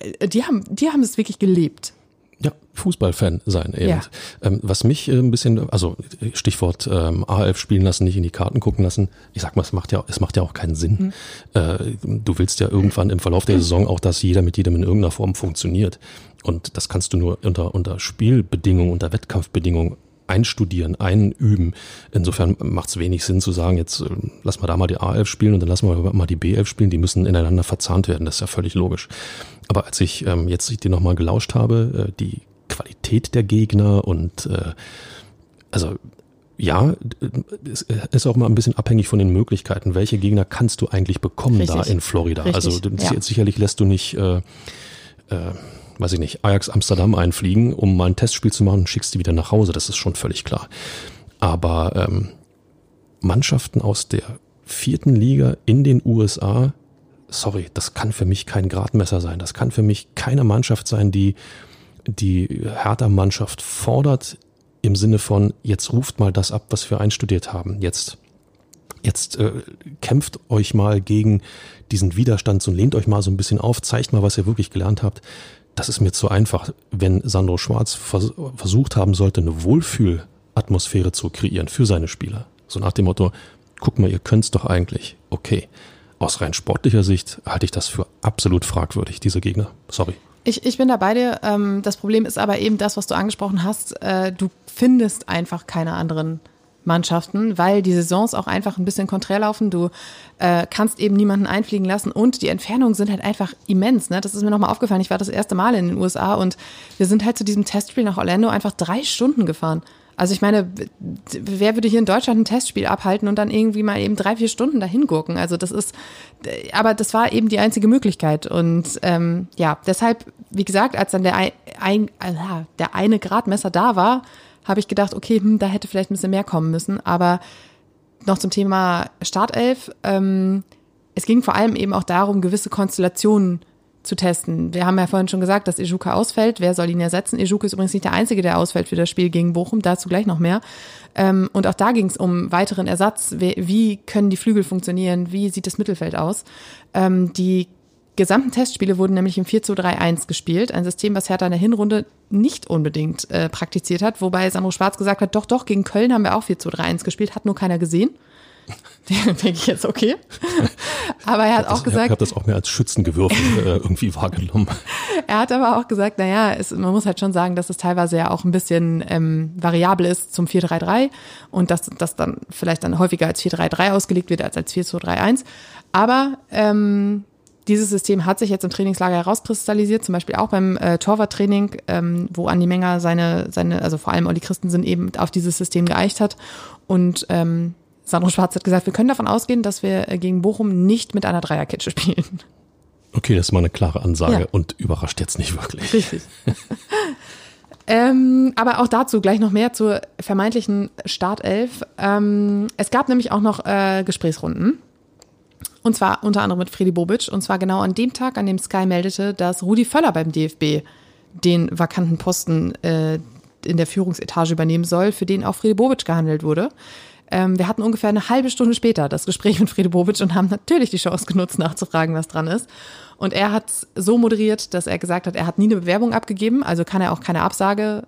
äh, die haben, die haben es wirklich gelebt. Ja, Fußballfan sein eben. Ja. Ähm, was mich äh, ein bisschen, also Stichwort ähm, A11 spielen lassen, nicht in die Karten gucken lassen. Ich sag mal, es macht ja, es macht ja auch keinen Sinn. Mhm. Äh, du willst ja irgendwann im Verlauf der Saison auch, dass jeder mit jedem in irgendeiner Form funktioniert. Und das kannst du nur unter, unter Spielbedingungen, unter Wettkampfbedingungen einstudieren, einüben. Insofern macht es wenig Sinn zu sagen, jetzt äh, lass mal da mal die A11 spielen und dann lassen wir mal die B11 spielen. Die müssen ineinander verzahnt werden. Das ist ja völlig logisch. Aber als ich ähm, jetzt dir nochmal gelauscht habe, äh, die Qualität der Gegner und äh, also ja, es ist auch mal ein bisschen abhängig von den Möglichkeiten. Welche Gegner kannst du eigentlich bekommen Richtig. da in Florida? Richtig. Also ja. sicherlich lässt du nicht äh, äh, weiß ich nicht, Ajax Amsterdam einfliegen, um mal ein Testspiel zu machen schickst die wieder nach Hause. Das ist schon völlig klar. Aber ähm, Mannschaften aus der vierten Liga in den USA, sorry, das kann für mich kein Gradmesser sein. Das kann für mich keine Mannschaft sein, die die Hertha-Mannschaft fordert im Sinne von, jetzt ruft mal das ab, was wir einstudiert haben. Jetzt, jetzt äh, kämpft euch mal gegen diesen Widerstand und lehnt euch mal so ein bisschen auf, zeigt mal, was ihr wirklich gelernt habt das ist mir zu einfach. Wenn Sandro Schwarz vers versucht haben sollte, eine Wohlfühlatmosphäre zu kreieren für seine Spieler, so nach dem Motto, guck mal, ihr könnt's doch eigentlich. Okay. Aus rein sportlicher Sicht halte ich das für absolut fragwürdig, diese Gegner. Sorry. Ich, ich bin da bei dir. Ähm, das Problem ist aber eben das, was du angesprochen hast. Äh, du findest einfach keine anderen Mannschaften, weil die Saisons auch einfach ein bisschen konträr laufen. Du äh, kannst eben niemanden einfliegen lassen und die Entfernungen sind halt einfach immens. Ne? Das ist mir nochmal aufgefallen. Ich war das erste Mal in den USA und wir sind halt zu diesem Testspiel nach Orlando einfach drei Stunden gefahren. Also ich meine, wer würde hier in Deutschland ein Testspiel abhalten und dann irgendwie mal eben drei, vier Stunden dahin gucken? Also das ist, aber das war eben die einzige Möglichkeit. Und ähm, ja, deshalb, wie gesagt, als dann der, ein, äh, der eine Gradmesser da war, habe ich gedacht, okay, hm, da hätte vielleicht ein bisschen mehr kommen müssen. Aber noch zum Thema Startelf. Ähm, es ging vor allem eben auch darum, gewisse Konstellationen zu testen. Wir haben ja vorhin schon gesagt, dass Ejuka ausfällt. Wer soll ihn ersetzen? Ejuka ist übrigens nicht der Einzige, der ausfällt für das Spiel gegen Bochum. Dazu gleich noch mehr. Ähm, und auch da ging es um weiteren Ersatz. Wie, wie, können die Flügel funktionieren? Wie sieht das Mittelfeld aus? Ähm, die gesamten Testspiele wurden nämlich im 4 zu 3-1 gespielt. Ein System, was Hertha in der Hinrunde nicht unbedingt äh, praktiziert hat. Wobei Sandro Schwarz gesagt hat, doch, doch, gegen Köln haben wir auch 4 zu 3-1 gespielt, hat nur keiner gesehen. <laughs> denke ich jetzt, okay. <laughs> Aber er hat auch das, gesagt. Ich habe das auch mehr als Schützengewürfel äh, irgendwie wahrgenommen. <laughs> Er hat aber auch gesagt, naja, es, man muss halt schon sagen, dass es teilweise ja auch ein bisschen ähm, variabel ist zum 4-3-3 und dass das dann vielleicht dann häufiger als 4-3-3 ausgelegt wird als als 4-2-3-1. Aber ähm, dieses System hat sich jetzt im Trainingslager herauskristallisiert, zum Beispiel auch beim äh, Torwarttraining, ähm, wo Andi Menger seine, seine, also vor allem Olli Christensen eben auf dieses System geeicht hat. Und ähm, Sandro Schwarz hat gesagt, wir können davon ausgehen, dass wir äh, gegen Bochum nicht mit einer Dreierkette spielen. Okay, das ist mal eine klare Ansage Ja. und überrascht jetzt nicht wirklich. Richtig. <laughs> ähm, aber auch dazu gleich noch mehr zur vermeintlichen Startelf. Ähm, es gab nämlich auch noch äh, Gesprächsrunden. Und zwar unter anderem mit Freddy Bobic. Und zwar genau an dem Tag, an dem Sky meldete, dass Rudi Völler beim DFB den vakanten Posten äh, in der Führungsetage übernehmen soll, für den auch Freddy Bobic gehandelt wurde. Ähm, wir hatten ungefähr eine halbe Stunde später das Gespräch mit Freddy Bobic und haben natürlich die Chance genutzt, nachzufragen, was dran ist. Und er hat so moderiert, dass er gesagt hat, er hat nie eine Bewerbung abgegeben, also kann er auch keine Absage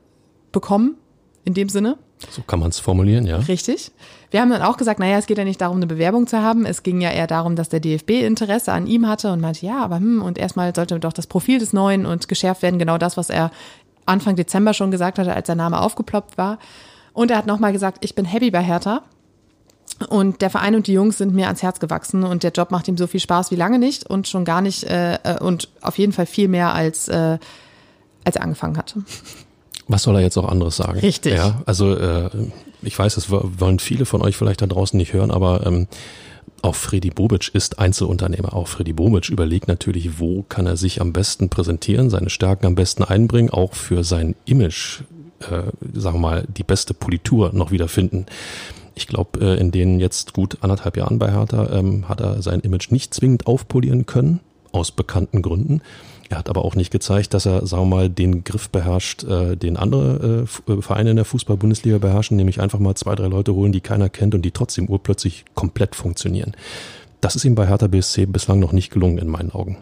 bekommen, in dem Sinne. So kann man es formulieren, ja. Richtig. Wir haben dann auch gesagt, naja, es geht ja nicht darum, eine Bewerbung zu haben. Es ging ja eher darum, dass der DFB Interesse an ihm hatte und meinte, ja, aber hm, und erstmal sollte doch das Profil des Neuen und geschärft werden, genau das, was er Anfang Dezember schon gesagt hatte, als der Name aufgeploppt war. Und er hat nochmal gesagt, ich bin happy bei Hertha. Und der Verein und die Jungs sind mir ans Herz gewachsen und der Job macht ihm so viel Spaß wie lange nicht und schon gar nicht äh, äh, und auf jeden Fall viel mehr als, äh, als er angefangen hatte. Was soll er jetzt auch anderes sagen? Richtig. Ja, also äh, ich weiß, das wollen viele von euch vielleicht da draußen nicht hören, aber ähm, auch Freddy Bobic ist Einzelunternehmer. Auch Freddy Bobic überlegt natürlich, wo kann er sich am besten präsentieren, seine Stärken am besten einbringen, auch für sein Image, äh, sagen wir mal, die beste Politur noch wiederfinden. Ich glaube, äh, in den jetzt gut anderthalb Jahren bei Hertha ähm, hat er sein Image nicht zwingend aufpolieren können, aus bekannten Gründen. Er hat aber auch nicht gezeigt, dass er, sagen wir mal, den Griff beherrscht, äh, den andere äh, äh, Vereine in der Fußball-Bundesliga beherrschen, nämlich einfach mal zwei, drei Leute holen, die keiner kennt und die trotzdem urplötzlich komplett funktionieren. Das ist ihm bei Hertha BSC bislang noch nicht gelungen in meinen Augen.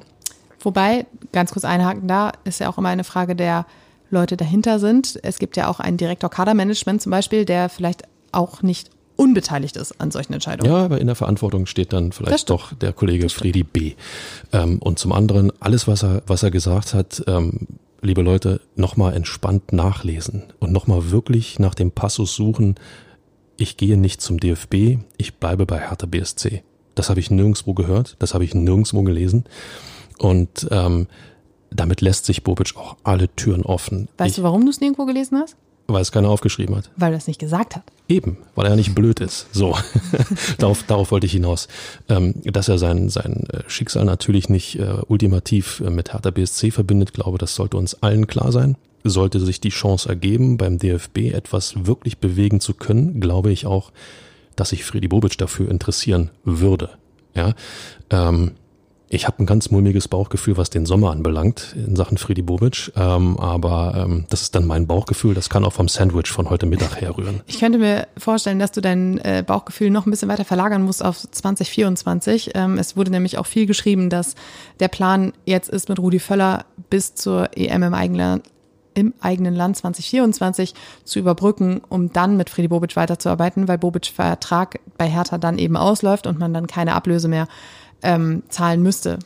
Wobei, ganz kurz einhaken da, ist ja auch immer eine Frage der Leute dahinter sind. Es gibt ja auch einen Direktor Kadermanagement zum Beispiel, der vielleicht auch nicht unbeteiligt ist an solchen Entscheidungen. Ja, aber in der Verantwortung steht dann vielleicht doch der Kollege Fredi B. Ähm, und zum anderen, alles, was er, was er gesagt hat, ähm, liebe Leute, nochmal entspannt nachlesen und nochmal wirklich nach dem Passus suchen, ich gehe nicht zum DFB, ich bleibe bei Hertha BSC. Das habe ich nirgendwo gehört, das habe ich nirgendwo gelesen. Und ähm, damit lässt sich Bobic auch alle Türen offen. Weißt ich, du, warum du es nirgendwo gelesen hast? Weil es keiner aufgeschrieben hat. Weil er es nicht gesagt hat. Eben, weil er nicht blöd ist. So, <laughs> darauf, darauf wollte ich hinaus. Ähm, dass er sein, sein äh, Schicksal natürlich nicht äh, ultimativ äh, mit Hertha BSC verbindet, glaube, das sollte uns allen klar sein. Sollte sich die Chance ergeben, beim DFB etwas wirklich bewegen zu können, glaube ich auch, dass sich Freddy Bobic dafür interessieren würde. Ja, ähm, ich habe ein ganz mulmiges Bauchgefühl, was den Sommer anbelangt in Sachen Freddy Bobic, ähm, aber ähm, das ist dann mein Bauchgefühl. Das kann auch vom Sandwich von heute Mittag herrühren. Ich könnte mir vorstellen, dass du dein äh, Bauchgefühl noch ein bisschen weiter verlagern musst auf 2024. Ähm, es wurde nämlich auch viel geschrieben, dass der Plan jetzt ist, mit Rudi Völler bis zur EM im eigenen Land, im eigenen Land 2024 zu überbrücken, um dann mit Freddy Bobic weiterzuarbeiten, weil Bobic Vertrag bei Hertha dann eben ausläuft und man dann keine Ablöse mehr ähm, zahlen müsste.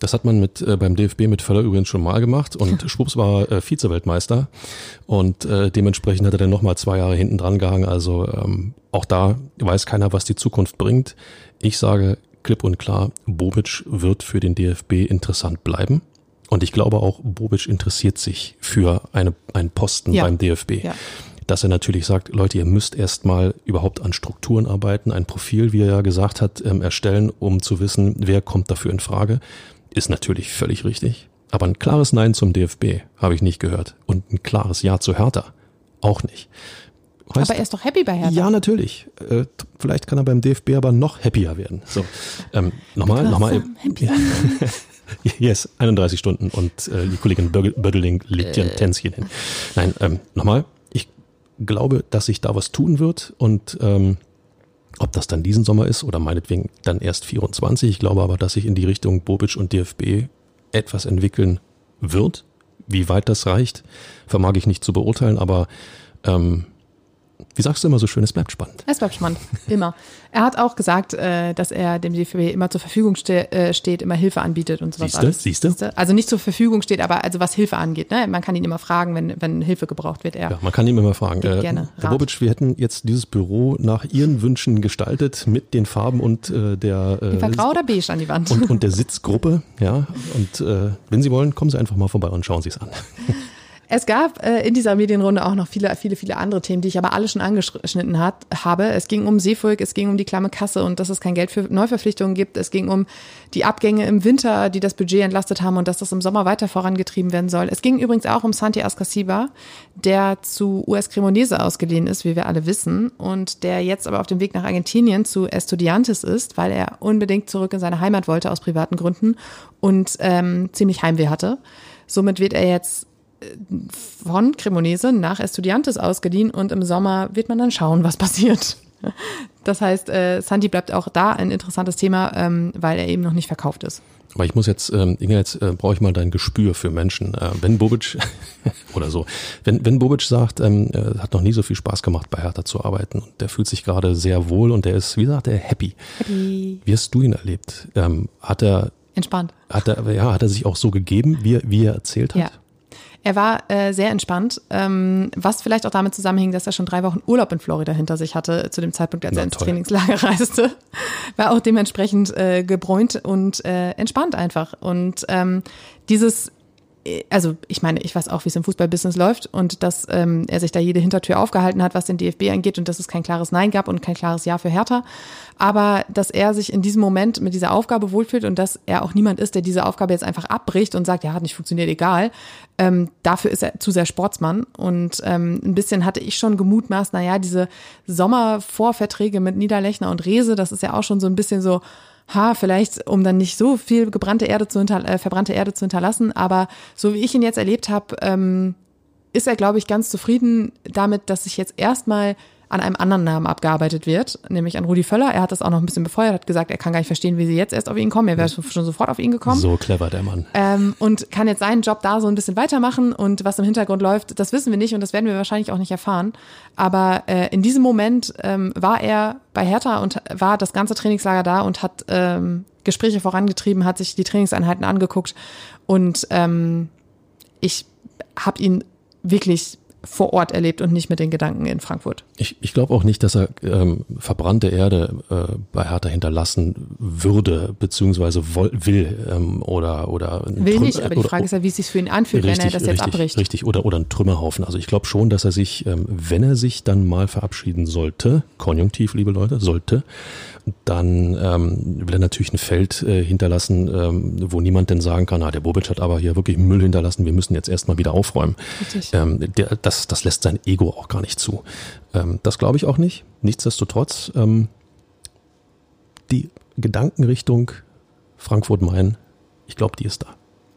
Das hat man mit äh, beim DFB mit Völler übrigens schon mal gemacht und <laughs> Schwupps war äh, Vize-Weltmeister und äh, dementsprechend hat er dann nochmal zwei Jahre hinten dran gehangen. Also ähm, auch da weiß keiner, was die Zukunft bringt. Ich sage klipp und klar, Bobic wird für den DFB interessant bleiben. Und ich glaube auch, Bobic interessiert sich für eine, einen Posten Ja. beim DFB. Ja. Dass er natürlich sagt, Leute, ihr müsst erstmal überhaupt an Strukturen arbeiten, ein Profil, wie er ja gesagt hat, ähm, erstellen, um zu wissen, wer kommt dafür in Frage. Ist natürlich völlig richtig. Aber ein klares Nein zum DFB habe ich nicht gehört. Und ein klares Ja zu Hertha auch nicht. Heißt, Aber er ist doch happy bei Hertha. ja, natürlich. Äh, vielleicht kann er beim DFB aber noch happier werden. So, ähm, nochmal, nochmal. <laughs> <laughs> Yes, 31 Stunden und äh, die Kollegin Bödeling legt hier ein Tänzchen hin. Nein, ähm, nochmal, glaube, dass sich da was tun wird und ähm, ob das dann diesen Sommer ist oder meinetwegen dann erst 24. Ich glaube aber, dass sich in die Richtung Bobic und DFB etwas entwickeln wird. Wie weit das reicht, vermag ich nicht zu beurteilen, aber ähm, wie sagst du immer so schön, es bleibt spannend. Es bleibt spannend, immer. Er hat auch gesagt, äh, dass er dem DFB immer zur Verfügung ste äh, steht, immer Hilfe anbietet und sowas. Siehste, siehste. Also nicht zur Verfügung steht, aber also was Hilfe angeht. Ne? Man kann ihn immer fragen, wenn, wenn Hilfe gebraucht wird. Er Ja, man kann ihm immer fragen. Äh, gerne Herr. Bobic, wir hätten jetzt dieses Büro nach Ihren Wünschen gestaltet mit den Farben und äh, der äh, grau oder beige an die Wand. und, und der Sitzgruppe. Ja, und äh, wenn Sie wollen, kommen Sie einfach mal vorbei und schauen Sie es an. <laughs> Es gab äh, in dieser Medienrunde auch noch viele, viele, viele andere Themen, die ich aber alle schon angeschnitten hat, habe. Es ging um Seefolk, es ging um die klamme Kasse und dass es kein Geld für Neuverpflichtungen gibt. Es ging um die Abgänge im Winter, die das Budget entlastet haben und dass das im Sommer weiter vorangetrieben werden soll. Es ging übrigens auch um Santi Ascasiba, der zu US Cremonese ausgeliehen ist, wie wir alle wissen, und der jetzt aber auf dem Weg nach Argentinien zu Estudiantes ist, weil er unbedingt zurück in seine Heimat wollte aus privaten Gründen und ähm, ziemlich Heimweh hatte. Somit wird er jetzt von Cremonese nach Estudiantes ausgeliehen und im Sommer wird man dann schauen, was passiert. Das heißt, äh, Santi bleibt auch da ein interessantes Thema, ähm, weil er eben noch nicht verkauft ist. Aber ich muss jetzt, ähm, Inge, jetzt äh, brauche ich mal dein Gespür für Menschen. Äh, wenn Bobic <laughs> oder so, wenn, wenn Bobic sagt, ähm, äh, hat noch nie so viel Spaß gemacht, bei Hertha zu arbeiten und der fühlt sich gerade sehr wohl und der ist, wie sagt er, happy. Happy. Wie hast du ihn erlebt? Ähm, hat er, Entspannt. hat er, ja, hat er sich auch so gegeben, wie, er- wie er erzählt hat? Ja. Er war äh, sehr entspannt, ähm, was vielleicht auch damit zusammenhing, dass er schon drei Wochen Urlaub in Florida hinter sich hatte, zu dem Zeitpunkt, als Na, er ins toll. Trainingslager <laughs> reiste. War auch dementsprechend äh, gebräunt und äh, entspannt einfach. Und ähm, dieses also ich meine, ich weiß auch, wie es im Fußballbusiness läuft und dass ähm, er sich da jede Hintertür aufgehalten hat, was den DFB angeht und dass es kein klares Nein gab und kein klares Ja für Hertha. Aber dass er sich in diesem Moment mit dieser Aufgabe wohlfühlt und dass er auch niemand ist, der diese Aufgabe jetzt einfach abbricht und sagt, ja, hat nicht funktioniert, egal. Ähm, dafür ist er zu sehr Sportsmann. Und ähm, ein bisschen hatte ich schon gemutmaßt, naja, diese Sommervorverträge mit Niederlechner und Rese, das ist ja auch schon so ein bisschen so, ha, vielleicht, um dann nicht so viel gebrannte Erde zu hinter, äh, verbrannte Erde zu hinterlassen, aber so wie ich ihn jetzt erlebt habe, ähm, ist er, glaube ich, ganz zufrieden damit, dass sich jetzt erstmal an einem anderen Namen abgearbeitet wird, nämlich an Rudi Völler. Er hat das auch noch ein bisschen befeuert, hat gesagt, er kann gar nicht verstehen, wie sie jetzt erst auf ihn kommen. Er wäre schon sofort auf ihn gekommen. So clever, der Mann. Ähm, und kann jetzt seinen Job da so ein bisschen weitermachen und was im Hintergrund läuft, das wissen wir nicht und das werden wir wahrscheinlich auch nicht erfahren. Aber äh, in diesem Moment ähm, war er bei Hertha und war das ganze Trainingslager da und hat ähm, Gespräche vorangetrieben, hat sich die Trainingseinheiten angeguckt und ähm, ich habe ihn wirklich vor Ort erlebt und nicht mit den Gedanken in Frankfurt. Ich, ich glaube auch nicht, dass er ähm, verbrannte Erde äh, bei Hertha hinterlassen würde, beziehungsweise woll, will ähm, oder oder Will Trüm- nicht, aber die oder- Frage ist ja, wie es sich für ihn anfühlt, wenn er das jetzt richtig, abbricht. Richtig, oder, oder ein Trümmerhaufen. Also ich glaube schon, dass er sich, ähm, wenn er sich dann mal verabschieden sollte, konjunktiv, liebe Leute, sollte, dann ähm, will er natürlich ein Feld äh, hinterlassen, ähm, wo niemand denn sagen kann, ah, der Bobic hat aber hier wirklich Müll hinterlassen, wir müssen jetzt erstmal wieder aufräumen. Richtig. Ähm, der, das, das lässt sein Ego auch gar nicht zu. Ähm, das glaube ich auch nicht. Nichtsdestotrotz, ähm, die Gedankenrichtung Frankfurt-Main, ich glaube, die ist da.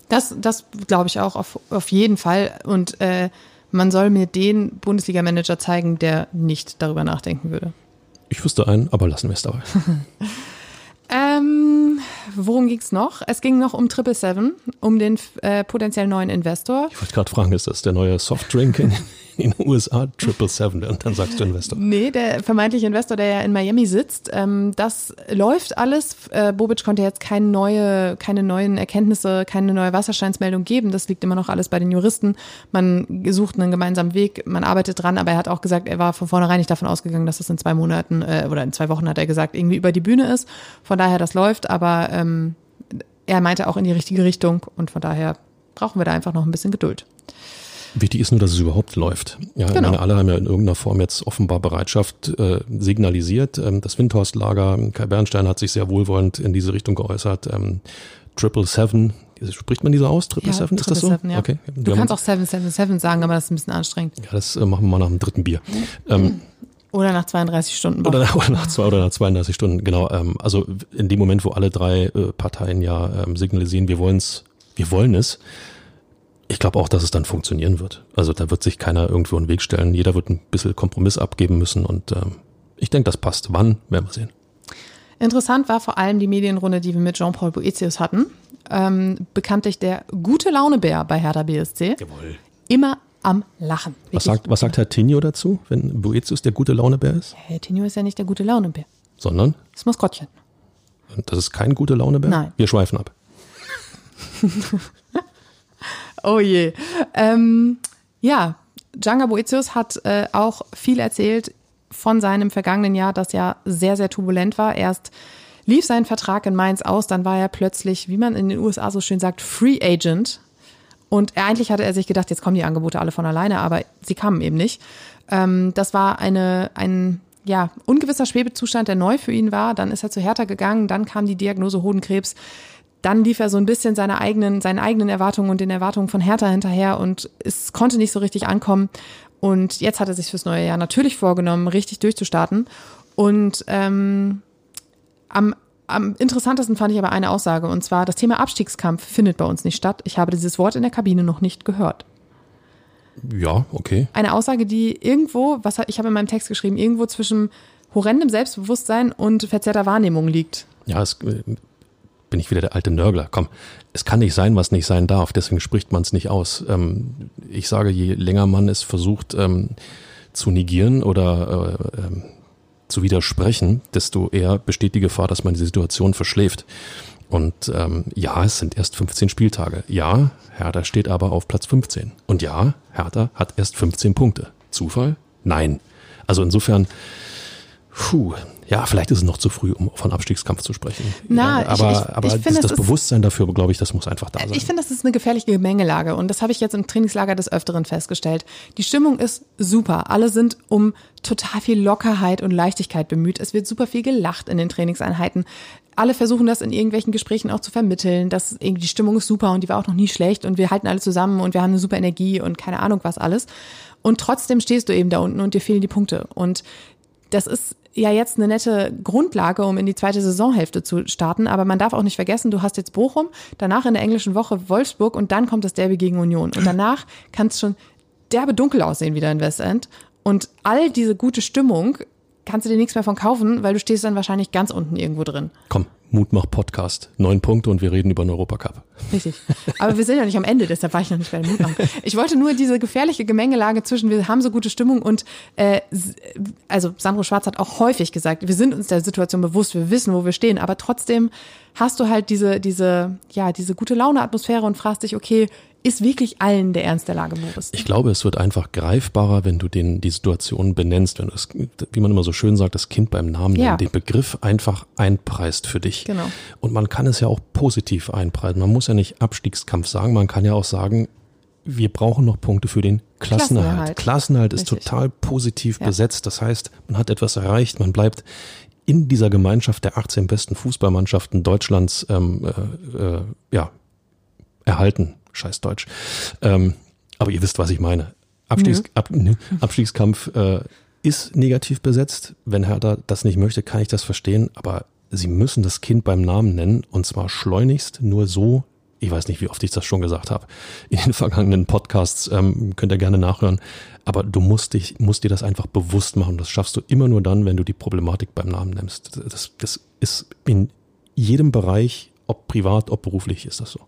Das, das glaube ich auch auf, auf jeden Fall. Und äh, man soll mir den Bundesliga-Manager zeigen, der nicht darüber nachdenken würde. Ich wüsste einen, aber lassen wir es dabei. <laughs> Worum ging's noch? Es ging noch um Triple Seven, um den äh, potenziell neuen Investor. Ich wollte gerade fragen, ist das der neue Softdrink in, <laughs> in den USA? Triple Seven, und dann sagst du Investor. Nee, der vermeintliche Investor, der ja in Miami sitzt, ähm, das läuft alles. Äh, Bobic konnte jetzt keine neue, keine neuen Erkenntnisse, keine neue Wasserstandsmeldung geben. Das liegt immer noch alles bei den Juristen. Man sucht einen gemeinsamen Weg, man arbeitet dran, aber er hat auch gesagt, er war von vornherein nicht davon ausgegangen, dass es in zwei Monaten äh, oder in zwei Wochen hat er gesagt, irgendwie über die Bühne ist. Von daher, das läuft, aber ähm, er meinte auch in die richtige Richtung und von daher brauchen wir da einfach noch ein bisschen Geduld. Wichtig ist nur, dass es überhaupt läuft. Ja, ich Genau. meine, alle haben ja in irgendeiner Form jetzt offenbar Bereitschaft äh, signalisiert. Ähm, das Windhorst-Lager, Kai Bernstein hat sich sehr wohlwollend in diese Richtung geäußert. Ähm, Triple Seven, spricht man diese aus? Triple Seven, ist das so? Seven, ja. Okay. Du Wir kannst auch 777 sagen, aber das ist ein bisschen anstrengend. Ja, das äh, machen wir mal nach dem dritten Bier. Ähm, Oder nach 32 Stunden. Oder, <laughs> oder nach zwei oder nach 32 Stunden, genau. Ähm, also in dem Moment, wo alle drei äh, Parteien ja ähm, signalisieren, wir wollen's, wir wollen es, ich glaube auch, dass es dann funktionieren wird. Also da wird sich keiner irgendwo in den Weg stellen. Jeder wird ein bisschen Kompromiss abgeben müssen und ähm, ich denke, das passt. Wann, werden wir sehen. Interessant war vor allem die Medienrunde, die wir mit Jean-Paul Boetius hatten. ähm, bekanntlich der gute Launebär bei Hertha BSC. Jawohl. Immer am Lachen. Was sagt, was sagt Herr Tinio dazu, wenn Boetius der gute Launebär ist? Herr Tinio ist ja nicht der gute Launebär. Sondern? Das Maskottchen. Das ist kein gute Launebär? Nein. Wir schweifen ab. <laughs> oh je. Ähm, ja, Djanga Boetius hat äh, auch viel erzählt von seinem vergangenen Jahr, das ja sehr, sehr turbulent war. Erst lief sein Vertrag in Mainz aus, dann war er plötzlich, wie man in den USA so schön sagt, Free Agent. Und eigentlich hatte er sich gedacht, jetzt kommen die Angebote alle von alleine, aber sie kamen eben nicht. Ähm, das war eine, ein ja, ungewisser Schwebezustand, der neu für ihn war. Dann ist er zu Hertha gegangen, dann kam die Diagnose Hodenkrebs. Dann lief er so ein bisschen seine eigenen, seinen eigenen Erwartungen und den Erwartungen von Hertha hinterher und es konnte nicht so richtig ankommen. Und jetzt hat er sich fürs neue Jahr natürlich vorgenommen, richtig durchzustarten. Und ähm, am, am interessantesten fand ich aber eine Aussage, und zwar, das Thema Abstiegskampf findet bei uns nicht statt. Ich habe dieses Wort in der Kabine noch nicht gehört. Ja, okay. Eine Aussage, die irgendwo, was ich habe in meinem Text geschrieben, irgendwo zwischen horrendem Selbstbewusstsein und verzerrter Wahrnehmung liegt. Ja, es äh, bin ich wieder der alte Nörgler. Komm, es kann nicht sein, was nicht sein darf. Deswegen spricht man es nicht aus. Ähm, ich sage, je länger man es versucht ähm, zu negieren oder äh, ähm, zu widersprechen, desto eher besteht die Gefahr, dass man die Situation verschläft. Und ähm, ja, es sind erst 15 Spieltage. Ja, Hertha steht aber auf Platz 15. Und ja, Hertha hat erst 15 Punkte. Zufall? Nein. Also insofern, puh, ja, vielleicht ist es noch zu früh, um von Abstiegskampf zu sprechen. Na, aber ich, ich, aber ich find, das, das Bewusstsein dafür, glaube ich, das muss einfach da sein. Ich finde, das ist eine gefährliche Gemengelage und das habe ich jetzt im Trainingslager des Öfteren festgestellt. Die Stimmung ist super. Alle sind um total viel Lockerheit und Leichtigkeit bemüht. Es wird super viel gelacht in den Trainingseinheiten. Alle versuchen das in irgendwelchen Gesprächen auch zu vermitteln, dass irgendwie die Stimmung ist super und die war auch noch nie schlecht und wir halten alle zusammen und wir haben eine super Energie und keine Ahnung was alles. Und trotzdem stehst du eben da unten und dir fehlen die Punkte. Und das ist ja jetzt eine nette Grundlage, um in die zweite Saisonhälfte zu starten. Aber man darf auch nicht vergessen, du hast jetzt Bochum, danach in der englischen Woche Wolfsburg und dann kommt das Derby gegen Union. Und danach kann es schon derbe dunkel aussehen wieder in Westend. Und all diese gute Stimmung kannst du dir nichts mehr von kaufen, weil du stehst dann wahrscheinlich ganz unten irgendwo drin. Komm, Mutmach Podcast. Neun Punkte und wir reden über den Europacup. Richtig. Aber wir sind ja nicht am Ende, deshalb war ich noch nicht bei dem Mutmachen. Ich wollte nur diese gefährliche Gemengelage zwischen, wir haben so gute Stimmung und, äh, also Sandro Schwarz hat auch häufig gesagt, wir sind uns der Situation bewusst, wir wissen, wo wir stehen, aber trotzdem hast du halt diese, diese, ja, diese gute Laune-Atmosphäre und fragst dich, okay, ist wirklich allen der Ernst der Lage bewusst? Ich glaube, es wird einfach greifbarer, wenn du den, die Situation benennst, wenn du es, wie man immer so schön sagt, das Kind beim Namen Ja. nennen, den Begriff einfach einpreist für dich. Genau. Und man kann es ja auch positiv einpreisen. Man muss ja nicht Abstiegskampf sagen, man kann ja auch sagen, wir brauchen noch Punkte für den Klassenerhalt. Klassenerhalt. Klassenerhalt ist Richtig. total positiv Ja. besetzt. Das heißt, man hat etwas erreicht, man bleibt in dieser Gemeinschaft der 18 besten Fußballmannschaften Deutschlands ähm, äh, äh, ja, erhalten. Scheiß Deutsch. Ähm, aber ihr wisst, was ich meine. Abstiegs, ab, nö. Abstiegskampf äh, ist negativ besetzt. Wenn Hertha das nicht möchte, kann ich das verstehen. Aber sie müssen das Kind beim Namen nennen und zwar schleunigst. Nur so, ich weiß nicht, wie oft ich das schon gesagt habe, in den vergangenen Podcasts, ähm, könnt ihr gerne nachhören. Aber du musst, dich, musst dir das einfach bewusst machen. Das schaffst du immer nur dann, wenn du die Problematik beim Namen nimmst. Das, das ist in jedem Bereich, ob privat, ob beruflich, ist das so.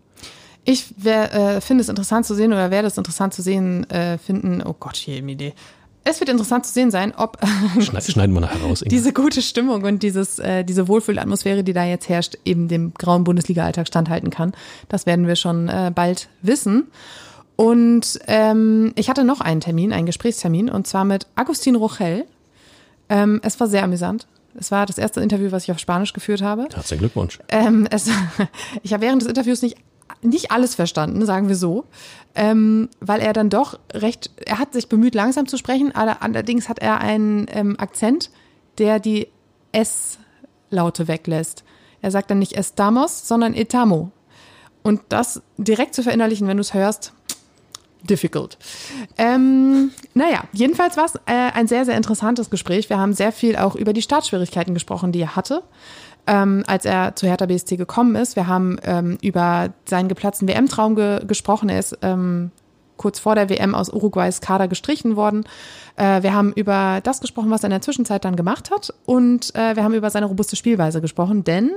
Ich äh, finde es interessant zu sehen oder werde es interessant zu sehen äh, finden, oh Gott, hier eine Idee. Es wird interessant zu sehen sein, ob Schneid, schneiden wir nachher raus. Inga. diese gute Stimmung und dieses, äh, diese Wohlfühlatmosphäre, die da jetzt herrscht, eben dem grauen Bundesliga-Alltag standhalten kann. Das werden wir schon äh, bald wissen. Und ähm, ich hatte noch einen Termin, einen Gesprächstermin, und zwar mit Agustin Rochel. Ähm, es war sehr amüsant. Es war das erste Interview, was ich auf Spanisch geführt habe. Herzlichen Glückwunsch. Ähm, es, <laughs> ich habe während des Interviews nicht, nicht alles verstanden, sagen wir so, ähm, weil er dann doch recht, er hat sich bemüht, langsam zu sprechen, aller- allerdings hat er einen ähm, Akzent, der die S-Laute weglässt. Er sagt dann nicht estamos, sondern etamo. Und das direkt zu verinnerlichen, wenn du es hörst, difficult. Ähm, naja, jedenfalls war es äh, ein sehr, sehr interessantes Gespräch. Wir haben sehr viel auch über die Startschwierigkeiten gesprochen, die er hatte, ähm, als er zu Hertha BSC gekommen ist. Wir haben ähm, über seinen geplatzten WM-Traum ge gesprochen. Er ist ähm, kurz vor der WM aus Uruguays Kader gestrichen worden. Äh, wir haben über das gesprochen, was er in der Zwischenzeit dann gemacht hat. Und äh, wir haben über seine robuste Spielweise gesprochen, denn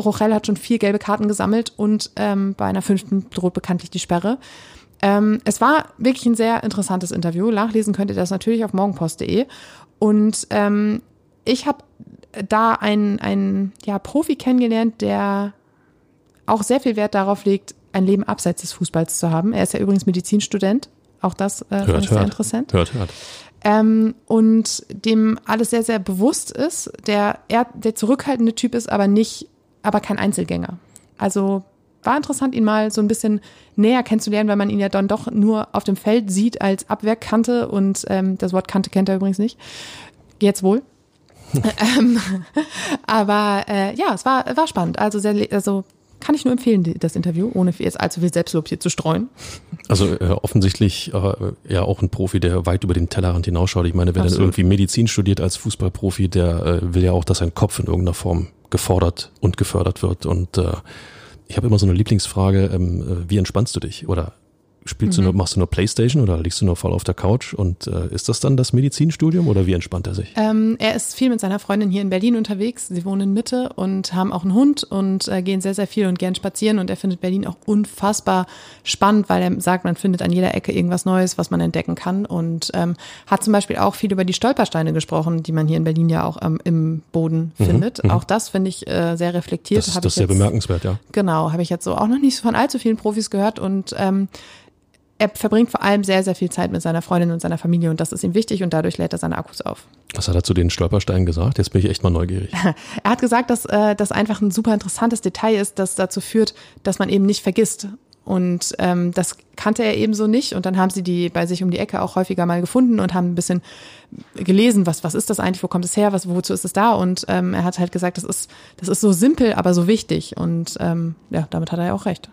Rochelle hat schon vier gelbe Karten gesammelt und ähm, bei einer fünften droht bekanntlich die Sperre. Ähm, es war wirklich ein sehr interessantes Interview. Nachlesen könnt ihr das natürlich auf morgenpost.de. Und ähm, ich habe da einen, einen ja, Profi kennengelernt, der auch sehr viel Wert darauf legt, ein Leben abseits des Fußballs zu haben. Er ist ja übrigens Medizinstudent. Auch das äh, hört, sehr hört. interessant. Hört, hört. Ähm, und dem alles sehr, sehr bewusst ist, der er der zurückhaltende Typ ist, aber nicht, aber kein Einzelgänger. Also war interessant, ihn mal so ein bisschen näher kennenzulernen, weil man ihn ja dann doch nur auf dem Feld sieht als Abwehrkante und ähm, das Wort Kante kennt er übrigens nicht. Jetzt wohl. Ähm, aber äh, ja, es war, war spannend. Also sehr, also kann ich nur empfehlen, das Interview, ohne jetzt allzu viel Selbstlob hier zu streuen. Also äh, offensichtlich äh, ja auch ein Profi, der weit über den Tellerrand hinausschaut. Ich meine, wer dann irgendwie Medizin studiert als Fußballprofi, der äh, will ja auch, dass sein Kopf in irgendeiner Form gefordert und gefördert wird. Und äh, ich habe immer so eine Lieblingsfrage, ähm, äh, wie entspannst du dich? Oder spielst du nur, machst du nur Playstation oder liegst du nur voll auf der Couch? Und äh, ist das dann das Medizinstudium oder wie entspannt er sich? Ähm, er ist viel mit seiner Freundin hier in Berlin unterwegs. Sie wohnen in Mitte und haben auch einen Hund und äh, gehen sehr, sehr viel und gern spazieren. Und er findet Berlin auch unfassbar spannend, weil er sagt, man findet an jeder Ecke irgendwas Neues, was man entdecken kann. Und ähm, hat zum Beispiel auch viel über die Stolpersteine gesprochen, die man hier in Berlin ja auch ähm, im Boden findet. Auch das finde ich äh, sehr reflektiert. Das, das ist sehr jetzt- bemerkenswert, ja. Genau, habe ich jetzt so auch noch nicht von allzu vielen Profis gehört und ähm, er verbringt vor allem sehr, sehr viel Zeit mit seiner Freundin und seiner Familie und das ist ihm wichtig und dadurch lädt er seine Akkus auf. Was hat er zu den Stolpersteinen gesagt? Jetzt bin ich echt mal neugierig. <laughs> Er hat gesagt, dass äh, das einfach ein super interessantes Detail ist, das dazu führt, dass man eben nicht vergisst. Und ähm, das kannte er eben so nicht. Und dann haben sie die bei sich um die Ecke auch häufiger mal gefunden und haben ein bisschen gelesen, was, was ist das eigentlich, wo kommt es her, was, wozu ist es da? Und ähm, er hat halt gesagt, das ist, das ist so simpel, aber so wichtig. Und ähm, ja, damit hat er ja auch recht.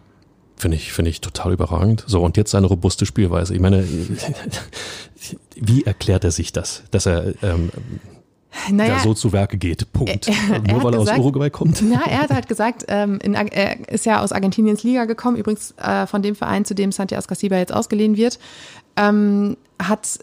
Finde ich, finde ich total überragend. So, und jetzt seine robuste Spielweise. Ich meine, <laughs> wie erklärt er sich das, dass er ähm, Naja, da so zu Werke geht? Punkt. Er- er- Nur weil er aus Uruguay kommt? Ja, er hat halt gesagt, ähm, in, er ist ja aus Argentiniens Liga gekommen, übrigens äh, von dem Verein, zu dem Santi Ascasiba jetzt ausgeliehen wird, ähm, hat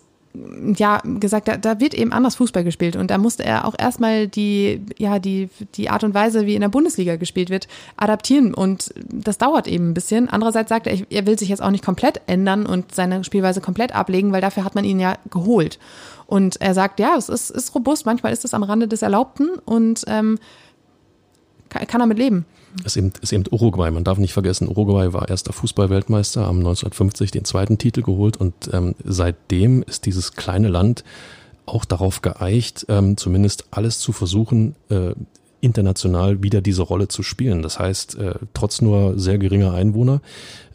ja gesagt, da, da wird eben anders Fußball gespielt und da musste er auch erstmal die ja die die Art und Weise, wie in der Bundesliga gespielt wird, adaptieren und das dauert eben ein bisschen. Andererseits sagt er, er will sich jetzt auch nicht komplett ändern und seine Spielweise komplett ablegen, weil dafür hat man ihn ja geholt. Und er sagt, ja, es ist, ist robust, manchmal ist es am Rande des Erlaubten und ähm, kann, kann damit leben. Ist eben, ist eben Uruguay. Man darf nicht vergessen, Uruguay war erster Fußballweltmeister, haben 1950 den zweiten Titel geholt und ähm, seitdem ist dieses kleine Land auch darauf geeicht, ähm, zumindest alles zu versuchen, äh, international wieder diese Rolle zu spielen. Das heißt, äh, trotz nur sehr geringer Einwohner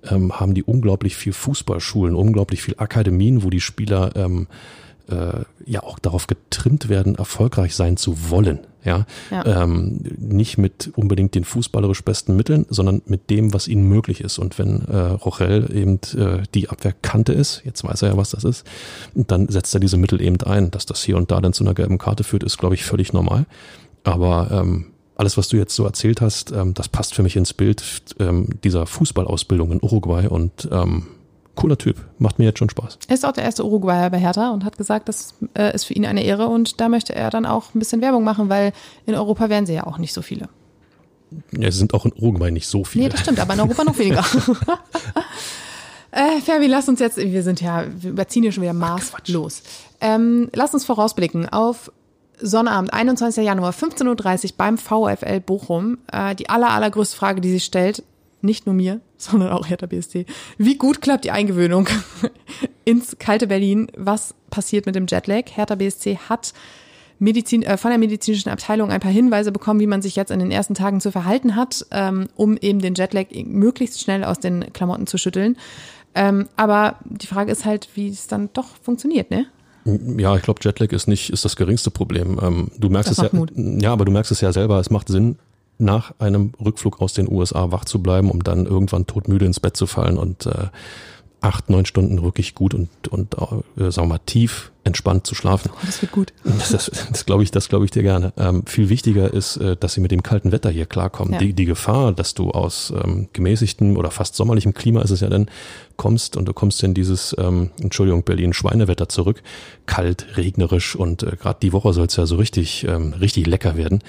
ähm, haben die unglaublich viel Fußballschulen, unglaublich viel Akademien, wo die Spieler ähm, äh, ja auch darauf getrimmt werden, erfolgreich sein zu wollen. Ja, Ja. Ähm, nicht mit unbedingt den fußballerisch besten Mitteln, sondern mit dem, was ihnen möglich ist. Und wenn äh, Rochel eben äh, die Abwehrkante ist, jetzt weiß er ja, was das ist, dann setzt er diese Mittel eben ein. Dass das hier und da dann zu einer gelben Karte führt, ist, glaube ich, völlig normal. Aber ähm, alles, was du jetzt so erzählt hast, ähm, das passt für mich ins Bild ähm, dieser Fußballausbildung in Uruguay und ähm, cooler Typ. Macht mir jetzt schon Spaß. Er ist auch der erste Uruguayer bei Hertha und hat gesagt, das äh, ist für ihn eine Ehre und da möchte er dann auch ein bisschen Werbung machen, weil in Europa wären sie ja auch nicht so viele. Ja, es sind auch in Uruguay nicht so viele. Nee, das stimmt, aber in Europa noch weniger. <laughs> äh, Fabi, lass uns jetzt, wir sind ja, wir überziehen hier schon wieder maßlos. Ähm, lass uns vorausblicken auf Sonnabend, 21. Januar, 15.30 Uhr beim VfL Bochum. Äh, die aller, allergrößte Frage, die sich stellt, nicht nur mir, <laughs> sondern auch Hertha BSC. Wie gut klappt die Eingewöhnung <laughs> ins kalte Berlin? Was passiert mit dem Jetlag? Hertha BSC hat Medizin, äh, von der medizinischen Abteilung ein paar Hinweise bekommen, wie man sich jetzt in den ersten Tagen zu verhalten hat, ähm, um eben den Jetlag möglichst schnell aus den Klamotten zu schütteln. Ähm, aber die Frage ist halt, wie es dann doch funktioniert, ne? Ja, ich glaube, Jetlag ist nicht ist das geringste Problem. Ähm, du merkst Das es ja, Mut. ja, aber du merkst es ja selber. Es macht Sinn, nach einem Rückflug aus den USA wach zu bleiben, um dann irgendwann todmüde ins Bett zu fallen und äh, acht, neun Stunden wirklich gut und und äh, sagen wir mal tief entspannt zu schlafen. Oh, das wird gut. Das, das, das glaube ich, das glaube ich dir gerne. Ähm, viel wichtiger ist, äh, dass sie mit dem kalten Wetter hier klarkommen. Ja. Die, die Gefahr, dass du aus ähm, gemäßigtem oder fast sommerlichem Klima ist es ja dann, kommst und du kommst in dieses, ähm, Entschuldigung, Berlin Schweinewetter zurück, kalt, regnerisch und äh, gerade die Woche soll es ja so richtig, ähm, richtig lecker werden.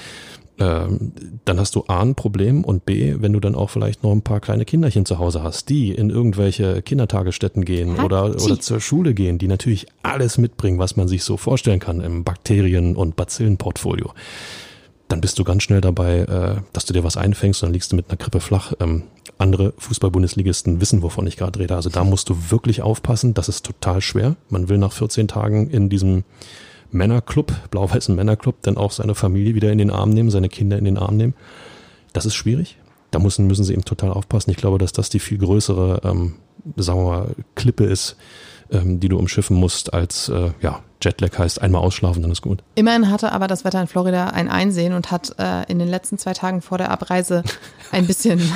Ähm, dann hast du A ein Problem und B, wenn du dann auch vielleicht noch ein paar kleine Kinderchen zu Hause hast, die in irgendwelche Kindertagesstätten gehen oder, oder zur Schule gehen, die natürlich alles mitbringen, was man sich so vorstellen kann im Bakterien- und Bazillenportfolio. Dann bist du ganz schnell dabei, äh, dass du dir was einfängst und dann liegst du mit einer Krippe flach. Ähm, andere Fußball-Bundesligisten wissen, wovon ich gerade rede. Also da musst du wirklich aufpassen. Das ist total schwer. Man will nach 14 Tagen in diesem Männerclub, blau-weißen Männerclub, dann auch seine Familie wieder in den Arm nehmen, seine Kinder in den Arm nehmen. Das ist schwierig. Da müssen, müssen sie eben total aufpassen. Ich glaube, dass das die viel größere, ähm, sagen wir mal, Klippe ist, ähm, die du umschiffen musst, als äh, ja, Jetlag heißt, einmal ausschlafen, dann ist gut. Immerhin hatte aber das Wetter in Florida ein Einsehen und hat äh, in den letzten zwei Tagen vor der Abreise ein bisschen <laughs>